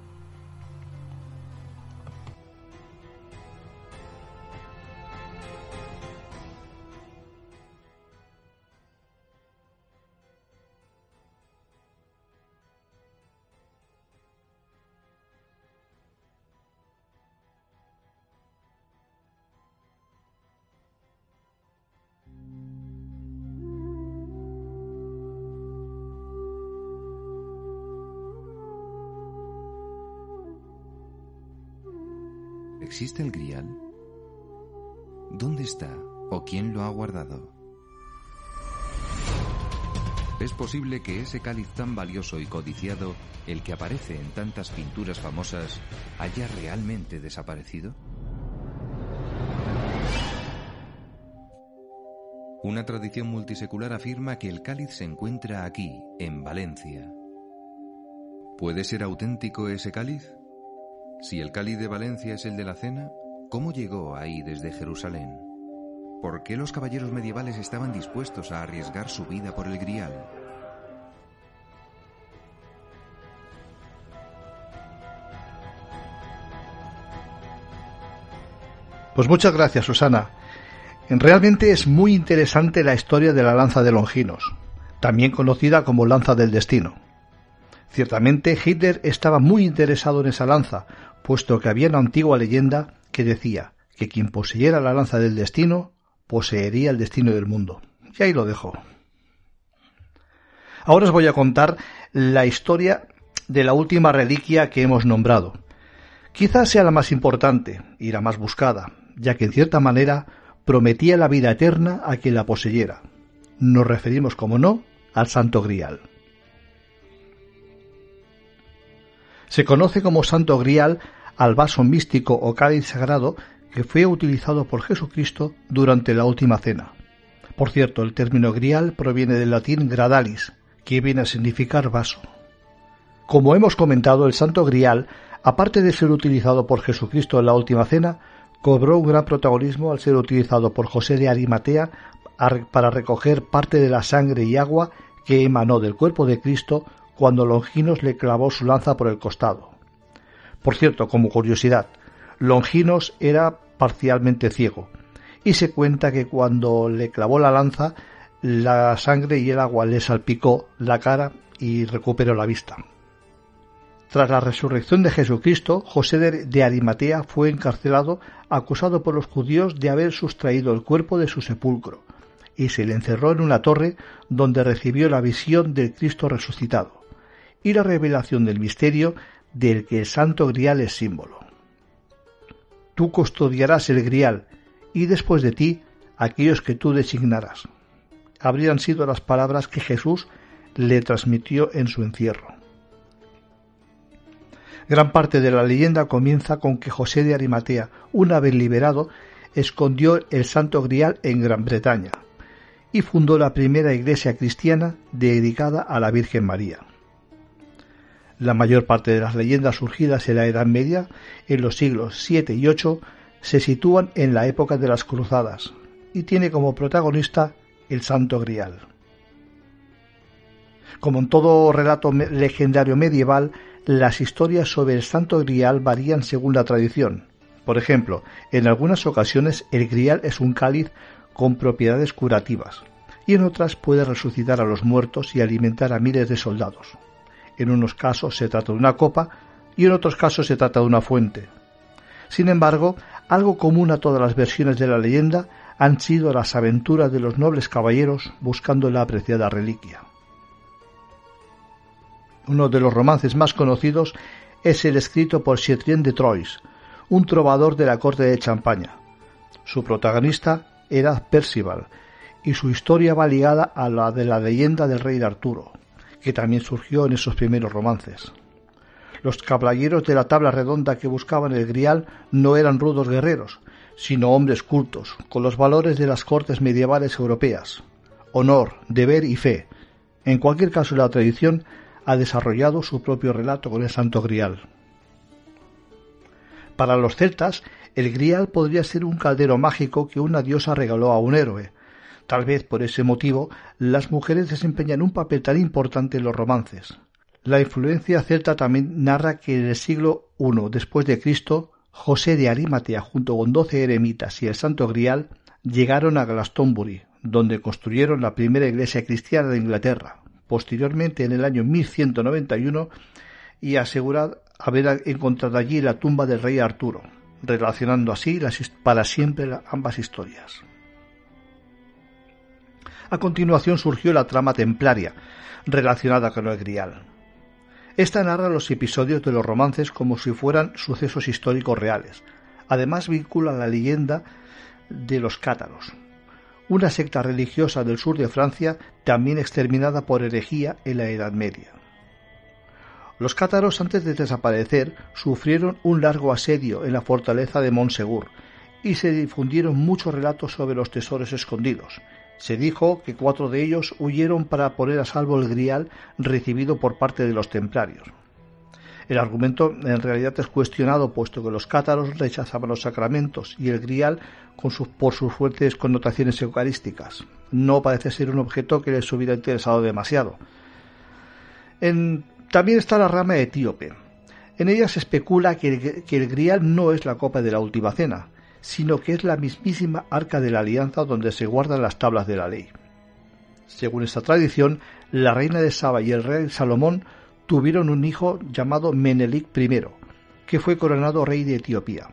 Posible que ese cáliz tan valioso y codiciado, el que aparece en tantas pinturas famosas, haya realmente desaparecido? Una tradición multisecular afirma que el cáliz se encuentra aquí, en Valencia. ¿Puede ser auténtico ese cáliz? Si el cáliz de Valencia es el de la cena, ¿cómo llegó ahí desde Jerusalén? ¿Por qué los caballeros medievales estaban dispuestos a arriesgar su vida por el grial? Pues muchas gracias, Susana. Realmente es muy interesante la historia de la lanza de Longinos, también conocida como lanza del destino. Ciertamente Hitler estaba muy interesado en esa lanza, puesto que había una antigua leyenda que decía que quien poseyera la lanza del destino poseería el destino del mundo. Y ahí lo dejo. Ahora os voy a contar la historia de la última reliquia que hemos nombrado. Quizás sea la más importante y la más buscada, ya que en cierta manera prometía la vida eterna a quien la poseyera. Nos referimos, como no, al Santo Grial. Se conoce como Santo Grial al vaso místico o cáliz sagrado que fue utilizado por Jesucristo durante la última cena. Por cierto, el término grial proviene del latín gradalis, que viene a significar vaso. Como hemos comentado, el Santo Grial, aparte de ser utilizado por Jesucristo en la última cena, cobró un gran protagonismo al ser utilizado por José de Arimatea para recoger parte de la sangre y agua que emanó del cuerpo de Cristo cuando Longinos le clavó su lanza por el costado. Por cierto, como curiosidad, Longinos era parcialmente ciego, y se cuenta que cuando le clavó la lanza, la sangre y el agua le salpicó la cara y recuperó la vista. Tras la resurrección de Jesucristo, José de Arimatea fue encarcelado acusado por los judíos de haber sustraído el cuerpo de su sepulcro, y se le encerró en una torre donde recibió la visión del Cristo resucitado y la revelación del misterio del que el Santo Grial es símbolo. Tú custodiarás el Grial, y después de ti aquellos que tú designarás. Habrían sido las palabras que Jesús le transmitió en su encierro. Gran parte de la leyenda comienza con que José de Arimatea, una vez liberado, escondió el Santo Grial en Gran Bretaña y fundó la primera iglesia cristiana dedicada a la Virgen María. La mayor parte de las leyendas surgidas en la Edad Media, en los siglos VII y VIII, se sitúan en la época de las Cruzadas y tiene como protagonista el Santo Grial. Como en todo relato legendario medieval, las historias sobre el Santo Grial varían según la tradición. Por ejemplo, en algunas ocasiones el Grial es un cáliz con propiedades curativas, y en otras puede resucitar a los muertos y alimentar a miles de soldados. En unos casos se trata de una copa y en otros casos se trata de una fuente. Sin embargo, algo común a todas las versiones de la leyenda han sido las aventuras de los nobles caballeros buscando la apreciada reliquia. Uno de los romances más conocidos es el escrito por Chrétien de Troyes, un trovador de la corte de Champaña. Su protagonista era Percival, y su historia va ligada a la de la leyenda del rey Arturo, que también surgió en esos primeros romances. Los caballeros de la tabla redonda que buscaban el grial no eran rudos guerreros, sino hombres cultos, con los valores de las cortes medievales europeas, honor, deber y fe. En cualquier caso, la tradición ha desarrollado su propio relato con el Santo Grial. Para los celtas, el Grial podría ser un caldero mágico que una diosa regaló a un héroe. Tal vez por ese motivo las mujeres desempeñan un papel tan importante en los romances. La influencia celta también narra que en el siglo I después de Cristo, José de Arimatea junto con doce eremitas y el Santo Grial llegaron a Glastonbury, donde construyeron la primera iglesia cristiana de Inglaterra posteriormente en el año 1191 y asegurar haber encontrado allí la tumba del rey Arturo, relacionando así para siempre ambas historias. A continuación surgió la trama templaria, relacionada con el Grial. Esta narra los episodios de los romances como si fueran sucesos históricos reales. Además vincula la leyenda de los cátaros, una secta religiosa del sur de Francia también exterminada por herejía en la Edad Media. Los cátaros antes de desaparecer sufrieron un largo asedio en la fortaleza de Montsegur y se difundieron muchos relatos sobre los tesoros escondidos. Se dijo que cuatro de ellos huyeron para poner a salvo el grial recibido por parte de los templarios. El argumento en realidad es cuestionado puesto que los cátaros rechazaban los sacramentos y el grial con sus, por sus fuertes connotaciones eucarísticas. No parece ser un objeto que les hubiera interesado demasiado. también está la rama etíope. En ella se especula que el, que el grial no es la copa de la última cena, sino que es la mismísima arca de la alianza donde se guardan las tablas de la ley. Según esta tradición, la reina de Saba y el rey Salomón tuvieron un hijo llamado Menelik I, que fue coronado rey de Etiopía.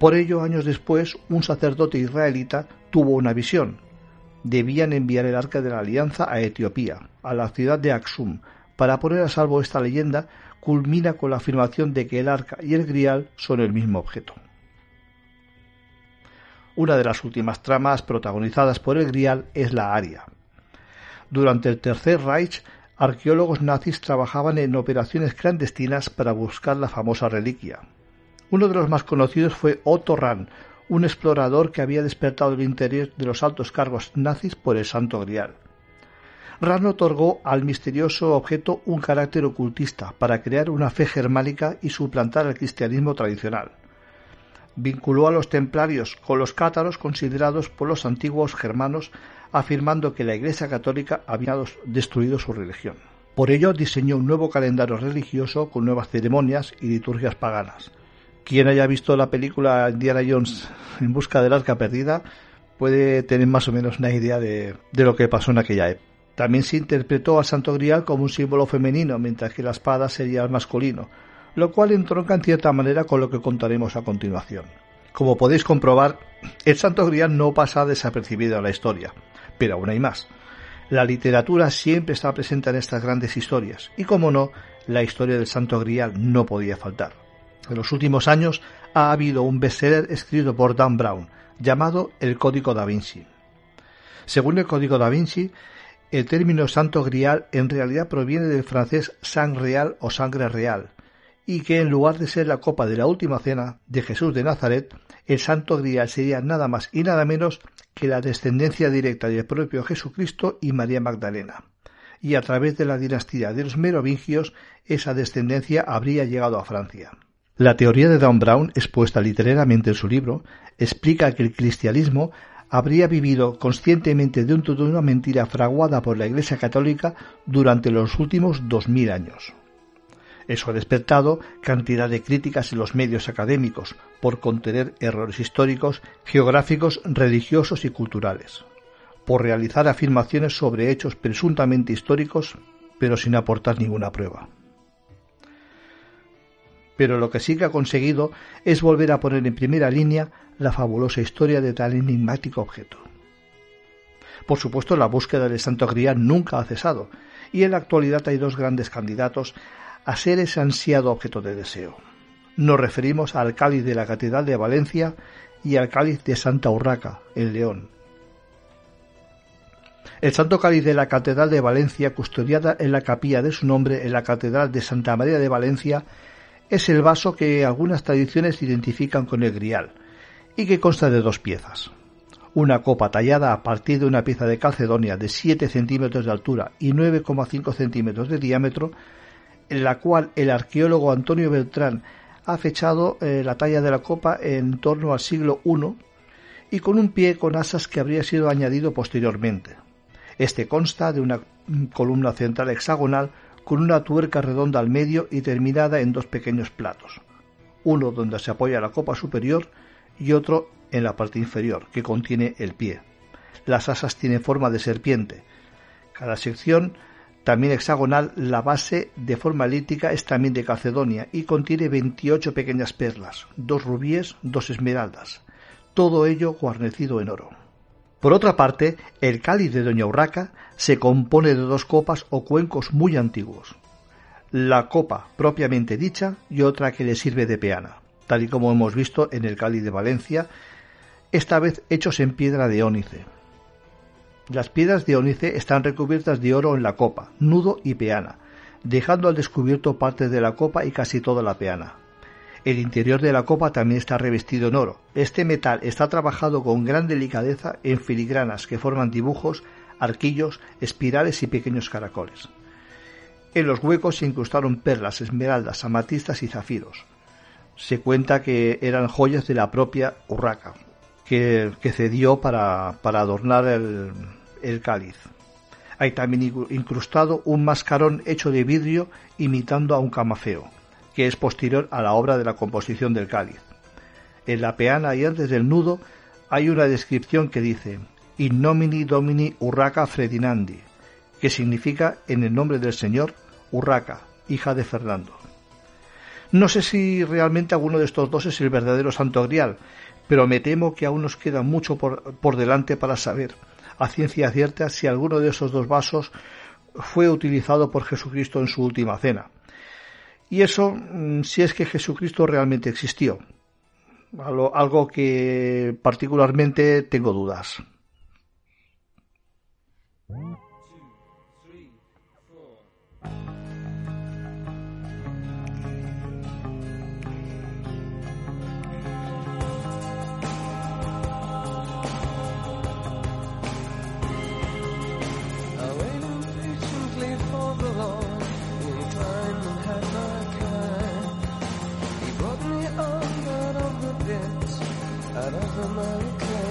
Por ello, años después, un sacerdote israelita tuvo una visión. Debían enviar el arca de la alianza a Etiopía, a la ciudad de Aksum. Para poner a salvo esta leyenda, culmina con la afirmación de que el arca y el grial son el mismo objeto. Una de las últimas tramas protagonizadas por el grial es la Aria. Durante el Tercer Reich arqueólogos nazis trabajaban en operaciones clandestinas para buscar la famosa reliquia. Uno de los más conocidos fue Otto Rahn, un explorador que había despertado el interés de los altos cargos nazis por el Santo Grial. Rahn otorgó al misterioso objeto un carácter ocultista para crear una fe germánica y suplantar el cristianismo tradicional. Vinculó a los templarios con los cátaros considerados por los antiguos germanos afirmando que la Iglesia Católica había destruido su religión. Por ello diseñó un nuevo calendario religioso con nuevas ceremonias y liturgias paganas. Quien haya visto la película Indiana Jones en busca del arca perdida puede tener más o menos una idea de, lo que pasó en aquella época. También se interpretó al Santo Grial como un símbolo femenino, mientras que la espada sería el masculino, lo cual entronca en cierta manera con lo que contaremos a continuación. Como podéis comprobar, el Santo Grial no pasa desapercibido en la historia. Pero aún hay más. La literatura siempre está presente en estas grandes historias, y como no, la historia del Santo Grial no podía faltar. En los últimos años ha habido un bestseller escrito por Dan Brown, llamado El Código da Vinci. Según el Código da Vinci, el término Santo Grial en realidad proviene del francés sang real o sangre real, y que en lugar de ser la copa de la última cena de Jesús de Nazaret, el Santo Grial sería nada más y nada menos que la descendencia directa del propio Jesucristo y María Magdalena. Y a través de la dinastía de los merovingios, esa descendencia habría llegado a Francia. La teoría de Dan Brown, expuesta literariamente en su libro, explica que el cristianismo habría vivido conscientemente dentro de una mentira fraguada por la Iglesia Católica durante los últimos dos mil años. Eso ha despertado cantidad de críticas en los medios académicos por contener errores históricos, geográficos, religiosos y culturales, por realizar afirmaciones sobre hechos presuntamente históricos, pero sin aportar ninguna prueba. Pero lo que sí que ha conseguido es volver a poner en primera línea la fabulosa historia de tal enigmático objeto. Por supuesto, la búsqueda del Santo Grial nunca ha cesado, y en la actualidad hay dos grandes candidatos a ser ese ansiado objeto de deseo. Nos referimos al cáliz de la Catedral de Valencia y al cáliz de Santa Urraca, en León. El Santo Cáliz de la Catedral de Valencia, custodiada en la capilla de su nombre en la Catedral de Santa María de Valencia, es el vaso que algunas tradiciones identifican con el grial y que consta de dos piezas. Una copa tallada a partir de una pieza de calcedonia de 7 centímetros de altura y 9,5 centímetros de diámetro en la cual el arqueólogo Antonio Beltrán ha fechado eh, la talla de la copa en torno al siglo I y con un pie con asas que habría sido añadido posteriormente. Este consta de una columna central hexagonal con una tuerca redonda al medio y terminada en dos pequeños platos, uno donde se apoya la copa superior y otro en la parte inferior, que contiene el pie. Las asas tienen forma de serpiente. Cada sección también hexagonal, la base de forma elíptica es también de Calcedonia y contiene 28 pequeñas perlas, dos rubíes, dos esmeraldas, todo ello guarnecido en oro. Por otra parte, el cáliz de Doña Urraca se compone de dos copas o cuencos muy antiguos. La copa propiamente dicha y otra que le sirve de peana, tal y como hemos visto en el cáliz de Valencia, esta vez hechos en piedra de ónice. Las piedras de ónice están recubiertas de oro en la copa, nudo y peana, dejando al descubierto parte de la copa y casi toda la peana. El interior de la copa también está revestido en oro. Este metal está trabajado con gran delicadeza en filigranas que forman dibujos, arquillos, espirales y pequeños caracoles. En los huecos se incrustaron perlas, esmeraldas, amatistas y zafiros. Se cuenta que eran joyas de la propia Urraca, que, cedió para, adornar el, el cáliz. Hay también incrustado un mascarón hecho de vidrio imitando a un camafeo que es posterior a la obra de la composición del cáliz. En la peana y antes del nudo hay una descripción que dice In nomini domini Urraca Fredinandi, que significa en el nombre del Señor Urraca, hija de Fernando. No sé si realmente alguno de estos dos es el verdadero santo grial, pero me temo que aún nos queda mucho por, por delante para saber a ciencia cierta si alguno de esos dos vasos fue utilizado por Jesucristo en su última cena. Y eso mm, si es que Jesucristo realmente existió. Algo, que particularmente tengo dudas. Out of America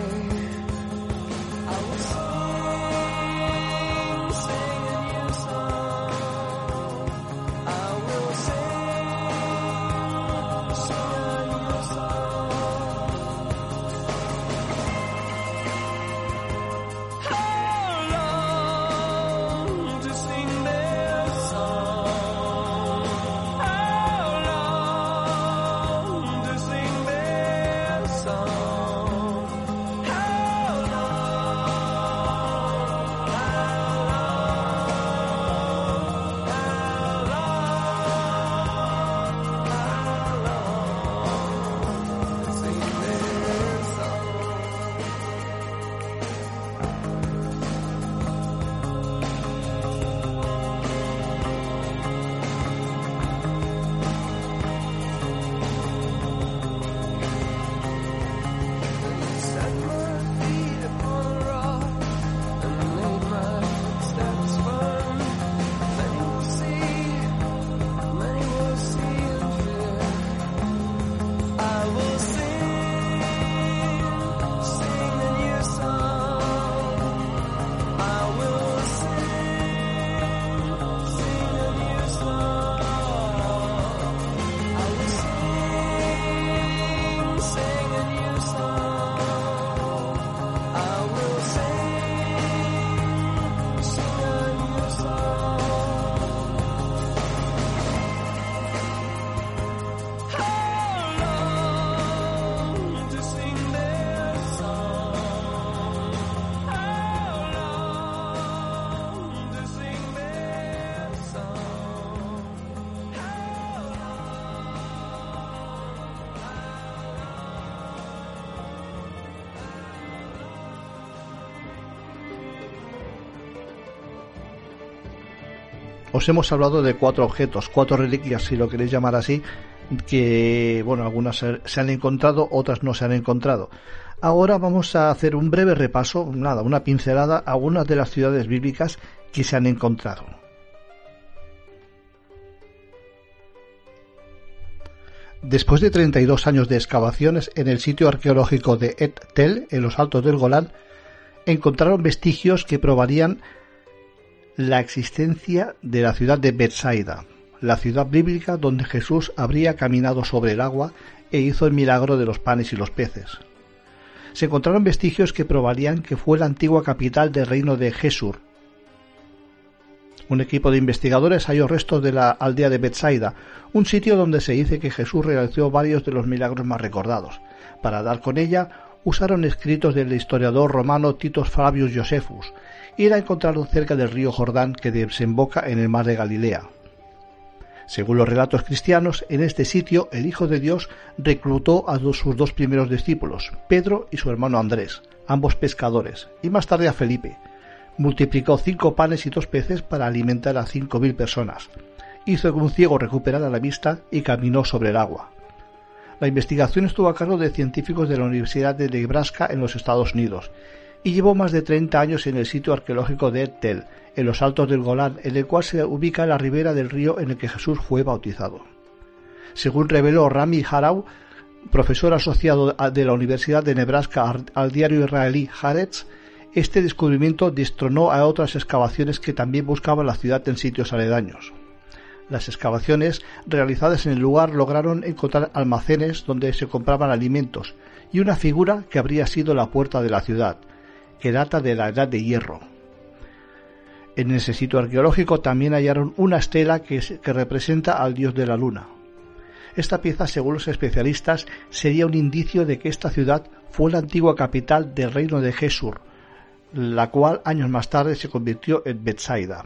os hemos hablado de cuatro objetos, cuatro reliquias, si lo queréis llamar así, que, bueno, algunas se han encontrado, otras no se han encontrado. Ahora vamos a hacer un breve repaso, nada, una pincelada a algunas de las ciudades bíblicas que se han encontrado. Después de 32 años de excavaciones en el sitio arqueológico de Et Tel, en los altos del Golán, encontraron vestigios que probarían la existencia de la ciudad de Bethsaida, la ciudad bíblica donde Jesús habría caminado sobre el agua e hizo el milagro de los panes y los peces. Se encontraron vestigios que probarían que fue la antigua capital del reino de Jesús. Un equipo de investigadores halló restos de la aldea de Bethsaida, un sitio donde se dice que Jesús realizó varios de los milagros más recordados. Para dar con ella, usaron escritos del historiador romano Titus Flavius Josephus, y la encontraron cerca del río Jordán que desemboca en el mar de Galilea. Según los relatos cristianos, en este sitio el Hijo de Dios reclutó a sus dos primeros discípulos, Pedro y su hermano Andrés, ambos pescadores, y más tarde a Felipe. Multiplicó cinco panes y dos peces para alimentar a cinco mil personas. Hizo que un ciego recuperara la vista y caminó sobre el agua. La investigación estuvo a cargo de científicos de la Universidad de Nebraska en los Estados Unidos y llevó más de 30 años en el sitio arqueológico de Tel, en los altos del Golán, en el cual se ubica la ribera del río en el que Jesús fue bautizado. Según reveló Rami Harau, profesor asociado de la Universidad de Nebraska al diario israelí Haaretz, este descubrimiento destronó a otras excavaciones que también buscaban la ciudad en sitios aledaños. Las excavaciones realizadas en el lugar lograron encontrar almacenes donde se compraban alimentos y una figura que habría sido la puerta de la ciudad, que data de la Edad de Hierro. En ese sitio arqueológico también hallaron una estela que, representa al dios de la luna. Esta pieza, según los especialistas, sería un indicio de que esta ciudad fue la antigua capital del reino de Jesur, la cual años más tarde se convirtió en Bethsaida.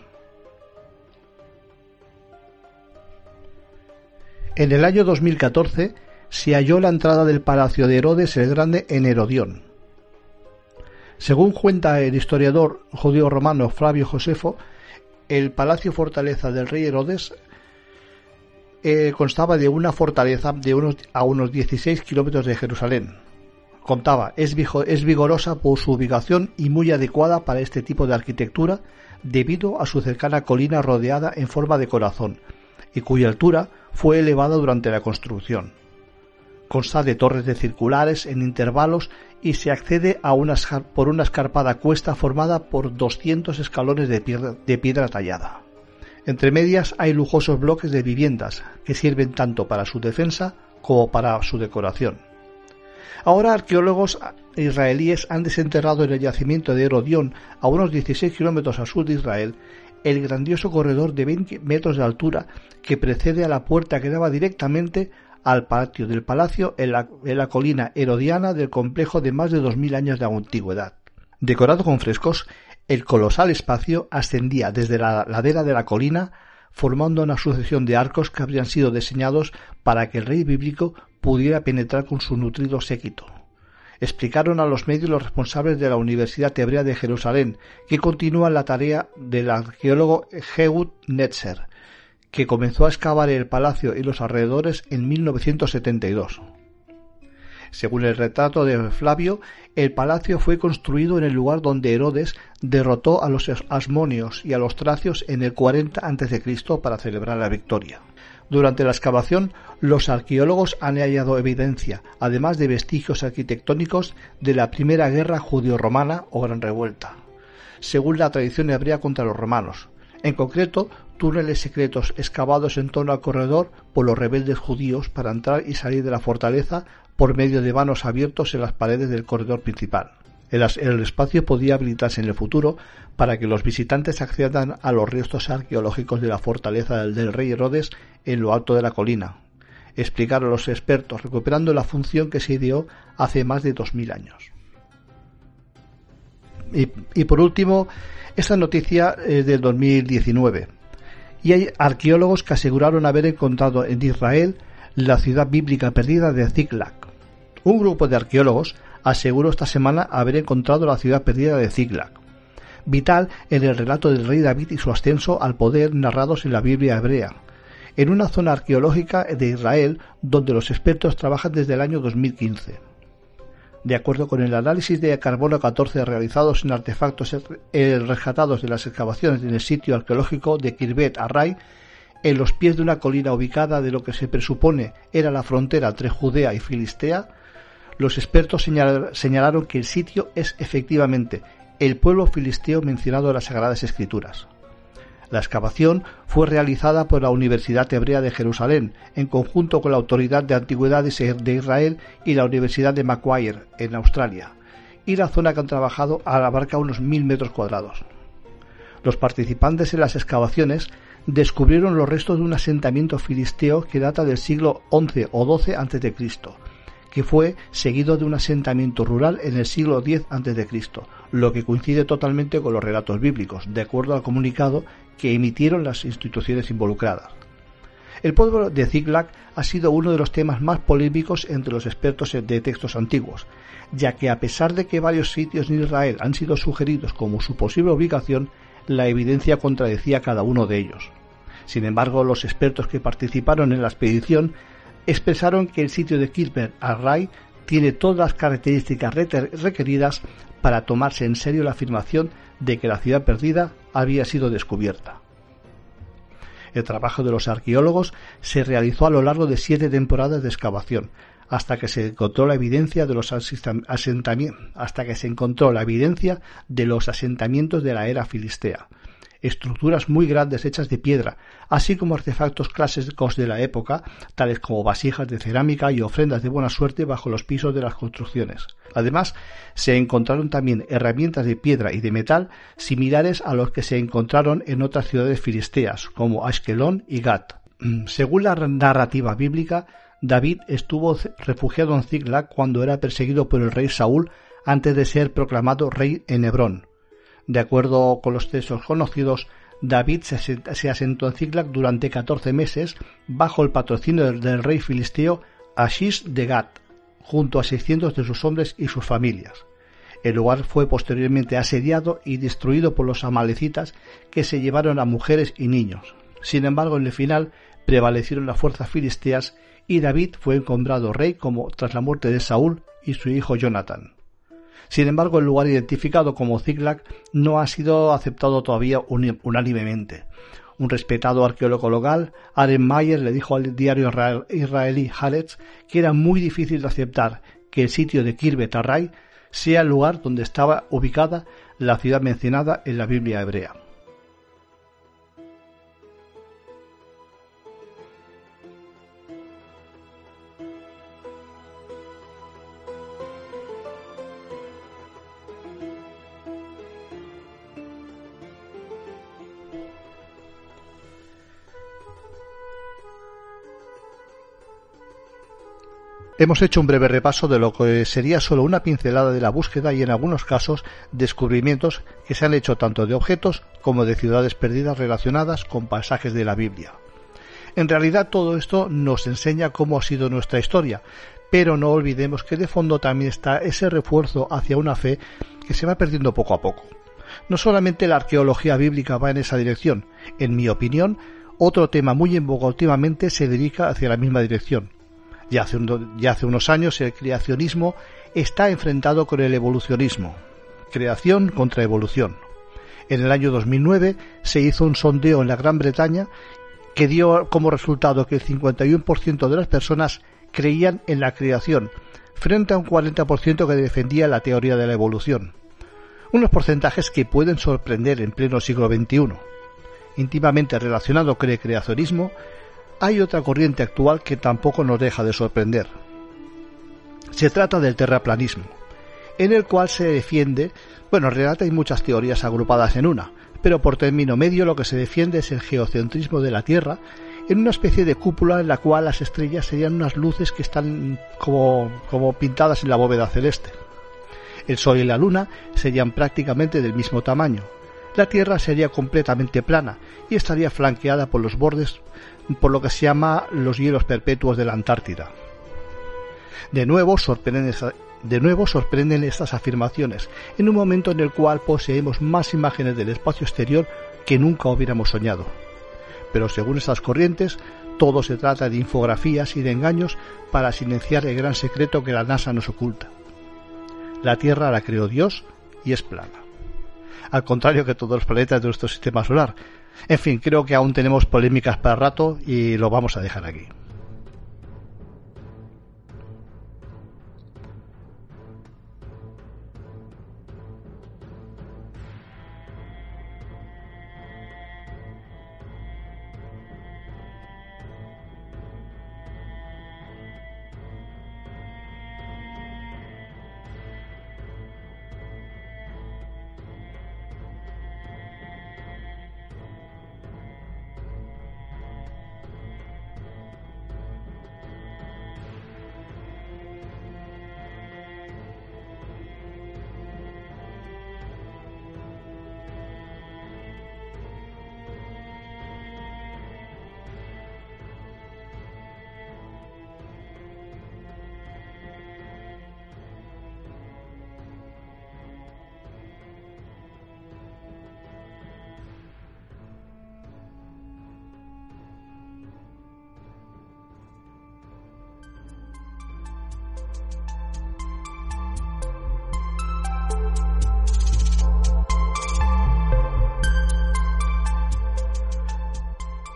En el año 2014 se halló la entrada del palacio de Herodes el Grande en Herodión. Según cuenta el historiador judío romano Flavio Josefo, el palacio fortaleza del rey Herodes eh, constaba de una fortaleza de unos, a unos 16 kilómetros de Jerusalén. Contaba, es, es vigorosa por su ubicación y muy adecuada para este tipo de arquitectura debido a su cercana colina rodeada en forma de corazón y cuya altura fue elevada durante la construcción. Consta de torres de circulares en intervalos y se accede a una, por una escarpada cuesta formada por 200 escalones de piedra tallada. Entre medias hay lujosos bloques de viviendas que sirven tanto para su defensa como para su decoración. Ahora arqueólogos israelíes han desenterrado en el yacimiento de Herodión, a unos 16 kilómetros al sur de Israel, el grandioso corredor de 20 metros de altura que precede a la puerta que daba directamente al patio del palacio en la, colina herodiana del complejo de más de 2.000 años de antigüedad. Decorado con frescos, el colosal espacio ascendía desde la ladera de la colina, formando una sucesión de arcos que habrían sido diseñados para que el rey bíblico pudiera penetrar con su nutrido séquito. Explicaron a los medios los responsables de la Universidad Hebrea de Jerusalén, que continúan la tarea del arqueólogo Ehud Netzer, que comenzó a excavar el palacio y los alrededores en 1972. Según el retrato de Flavio, el palacio fue construido en el lugar donde Herodes derrotó a los asmonios y a los tracios en el 40 a.C. para celebrar la victoria. Durante la excavación, los arqueólogos han hallado evidencia, además de vestigios arquitectónicos, de la primera guerra judío-romana o gran revuelta, según la tradición hebrea contra los romanos. En concreto, túneles secretos excavados en torno al corredor por los rebeldes judíos para entrar y salir de la fortaleza por medio de vanos abiertos en las paredes del corredor principal. El, espacio podía habilitarse en el futuro para que los visitantes accedan a los restos arqueológicos de la fortaleza del, rey Herodes en lo alto de la colina, explicaron los expertos, recuperando la función que se dio hace más de dos mil años. Y, por último, esta noticia es del 2019. Y hay arqueólogos que aseguraron haber encontrado en Israel la ciudad bíblica perdida de Ziklag. Un grupo de arqueólogos aseguró esta semana haber encontrado la ciudad perdida de Ziklag, vital en el relato del rey David y su ascenso al poder narrados en la Biblia hebrea, en una zona arqueológica de Israel donde los expertos trabajan desde el año 2015. De acuerdo con el análisis de carbono 14 realizados en artefactos rescatados de las excavaciones en el sitio arqueológico de Kirbet Array, en los pies de una colina ubicada de lo que se presupone era la frontera entre Judea y Filistea, los expertos señalaron que el sitio es efectivamente el pueblo filisteo mencionado en las Sagradas Escrituras. La excavación fue realizada por la Universidad Hebrea de Jerusalén, en conjunto con la Autoridad de Antigüedades de Israel y la Universidad de Macquarie, en Australia, y la zona que han trabajado abarca unos mil metros cuadrados. Los participantes en las excavaciones descubrieron los restos de un asentamiento filisteo que data del siglo XI o XII a.C., que fue seguido de un asentamiento rural en el siglo X a.C., lo que coincide totalmente con los relatos bíblicos, de acuerdo al comunicado que emitieron las instituciones involucradas. El pueblo de Ziklag ha sido uno de los temas más polémicos entre los expertos de textos antiguos, ya que a pesar de que varios sitios en Israel han sido sugeridos como su posible ubicación, la evidencia contradecía cada uno de ellos. Sin embargo, los expertos que participaron en la expedición expresaron que el sitio de Kirbet al tiene todas las características requeridas para tomarse en serio la afirmación de que la ciudad perdida había sido descubierta. El trabajo de los arqueólogos se realizó a lo largo de siete temporadas de excavación, hasta que se encontró la evidencia de los asentamientos, hasta que se encontró la evidencia de los asentamientos de la era filistea estructuras muy grandes hechas de piedra, así como artefactos clásicos de la época, tales como vasijas de cerámica y ofrendas de buena suerte bajo los pisos de las construcciones. Además, se encontraron también herramientas de piedra y de metal similares a los que se encontraron en otras ciudades filisteas, como Ashkelon y Gat. Según la narrativa bíblica, David estuvo refugiado en Ziklag cuando era perseguido por el rey Saúl antes de ser proclamado rey en Hebrón. De acuerdo con los textos conocidos, David se asentó en Ziklag durante 14 meses bajo el patrocinio del, rey filisteo Ashish de Gat, junto a 600 de sus hombres y sus familias. El lugar fue posteriormente asediado y destruido por los amalecitas que se llevaron a mujeres y niños. Sin embargo, en el final prevalecieron las fuerzas filisteas y David fue encombrado rey como tras la muerte de Saúl y su hijo Jonathan. Sin embargo, el lugar identificado como Ziklag no ha sido aceptado todavía unánimemente. Un respetado arqueólogo local, Aren Mayer, le dijo al diario israelí Haaretz que era muy difícil de aceptar que el sitio de Kirbet Array sea el lugar donde estaba ubicada la ciudad mencionada en la Biblia hebrea. Hemos hecho un breve repaso de lo que sería solo una pincelada de la búsqueda y en algunos casos descubrimientos que se han hecho tanto de objetos como de ciudades perdidas relacionadas con pasajes de la Biblia. En realidad todo esto nos enseña cómo ha sido nuestra historia, pero no olvidemos que de fondo también está ese refuerzo hacia una fe que se va perdiendo poco a poco. No solamente la arqueología bíblica va en esa dirección, en mi opinión, otro tema muy en boga últimamente se dedica hacia la misma dirección, ya hace, unos años el creacionismo está enfrentado con el evolucionismo. Creación contra evolución. En el año 2009 se hizo un sondeo en la Gran Bretaña que dio como resultado que el 51% de las personas creían en la creación, frente a un 40% que defendía la teoría de la evolución. Unos porcentajes que pueden sorprender en pleno siglo XXI. Íntimamente relacionado con el creacionismo hay otra corriente actual que tampoco nos deja de sorprender. Se trata del terraplanismo, en el cual se defiende, bueno, en realidad hay muchas teorías agrupadas en una, pero por término medio lo que se defiende es el geocentrismo de la Tierra en una especie de cúpula en la cual las estrellas serían unas luces que están como, como pintadas en la bóveda celeste. El Sol y la Luna serían prácticamente del mismo tamaño. La Tierra sería completamente plana y estaría flanqueada por los bordes por lo que se llama los hielos perpetuos de la Antártida. De nuevo sorprenden, de nuevo sorprenden estas afirmaciones, en un momento en el cual poseemos más imágenes del espacio exterior que nunca hubiéramos soñado. Pero según estas corrientes, todo se trata de infografías y de engaños para silenciar el gran secreto que la NASA nos oculta. La Tierra la creó Dios y es plana. Al contrario que todos los planetas de nuestro sistema solar, en fin, creo que aún tenemos polémicas para rato y lo vamos a dejar aquí.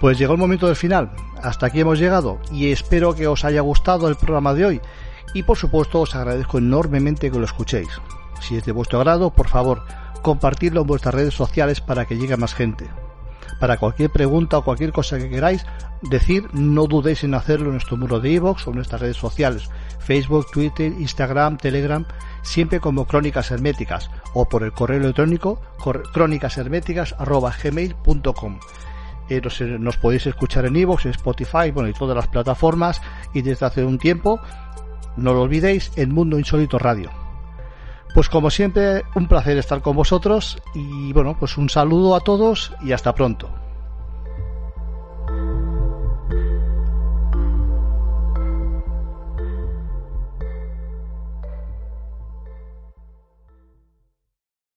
Pues llegó el momento del final. Hasta aquí hemos llegado y espero que os haya gustado el programa de hoy. Y por supuesto os agradezco enormemente que lo escuchéis. Si es de vuestro agrado, por favor, compartidlo en vuestras redes sociales para que llegue a más gente. Para cualquier pregunta o cualquier cosa que queráis decir, no dudéis en hacerlo en nuestro muro de iVoox o en nuestras redes sociales, Facebook, Twitter, Instagram, Telegram, siempre como Crónicas Herméticas o por el correo electrónico crónicasherméticas.gmail.com eh, nos, nos, podéis escuchar en iVoox, en Spotify, bueno, y todas las plataformas y desde hace un tiempo, no lo olvidéis, en Mundo Insólito Radio. Pues como siempre, un placer estar con vosotros y bueno, pues un saludo a todos y hasta pronto.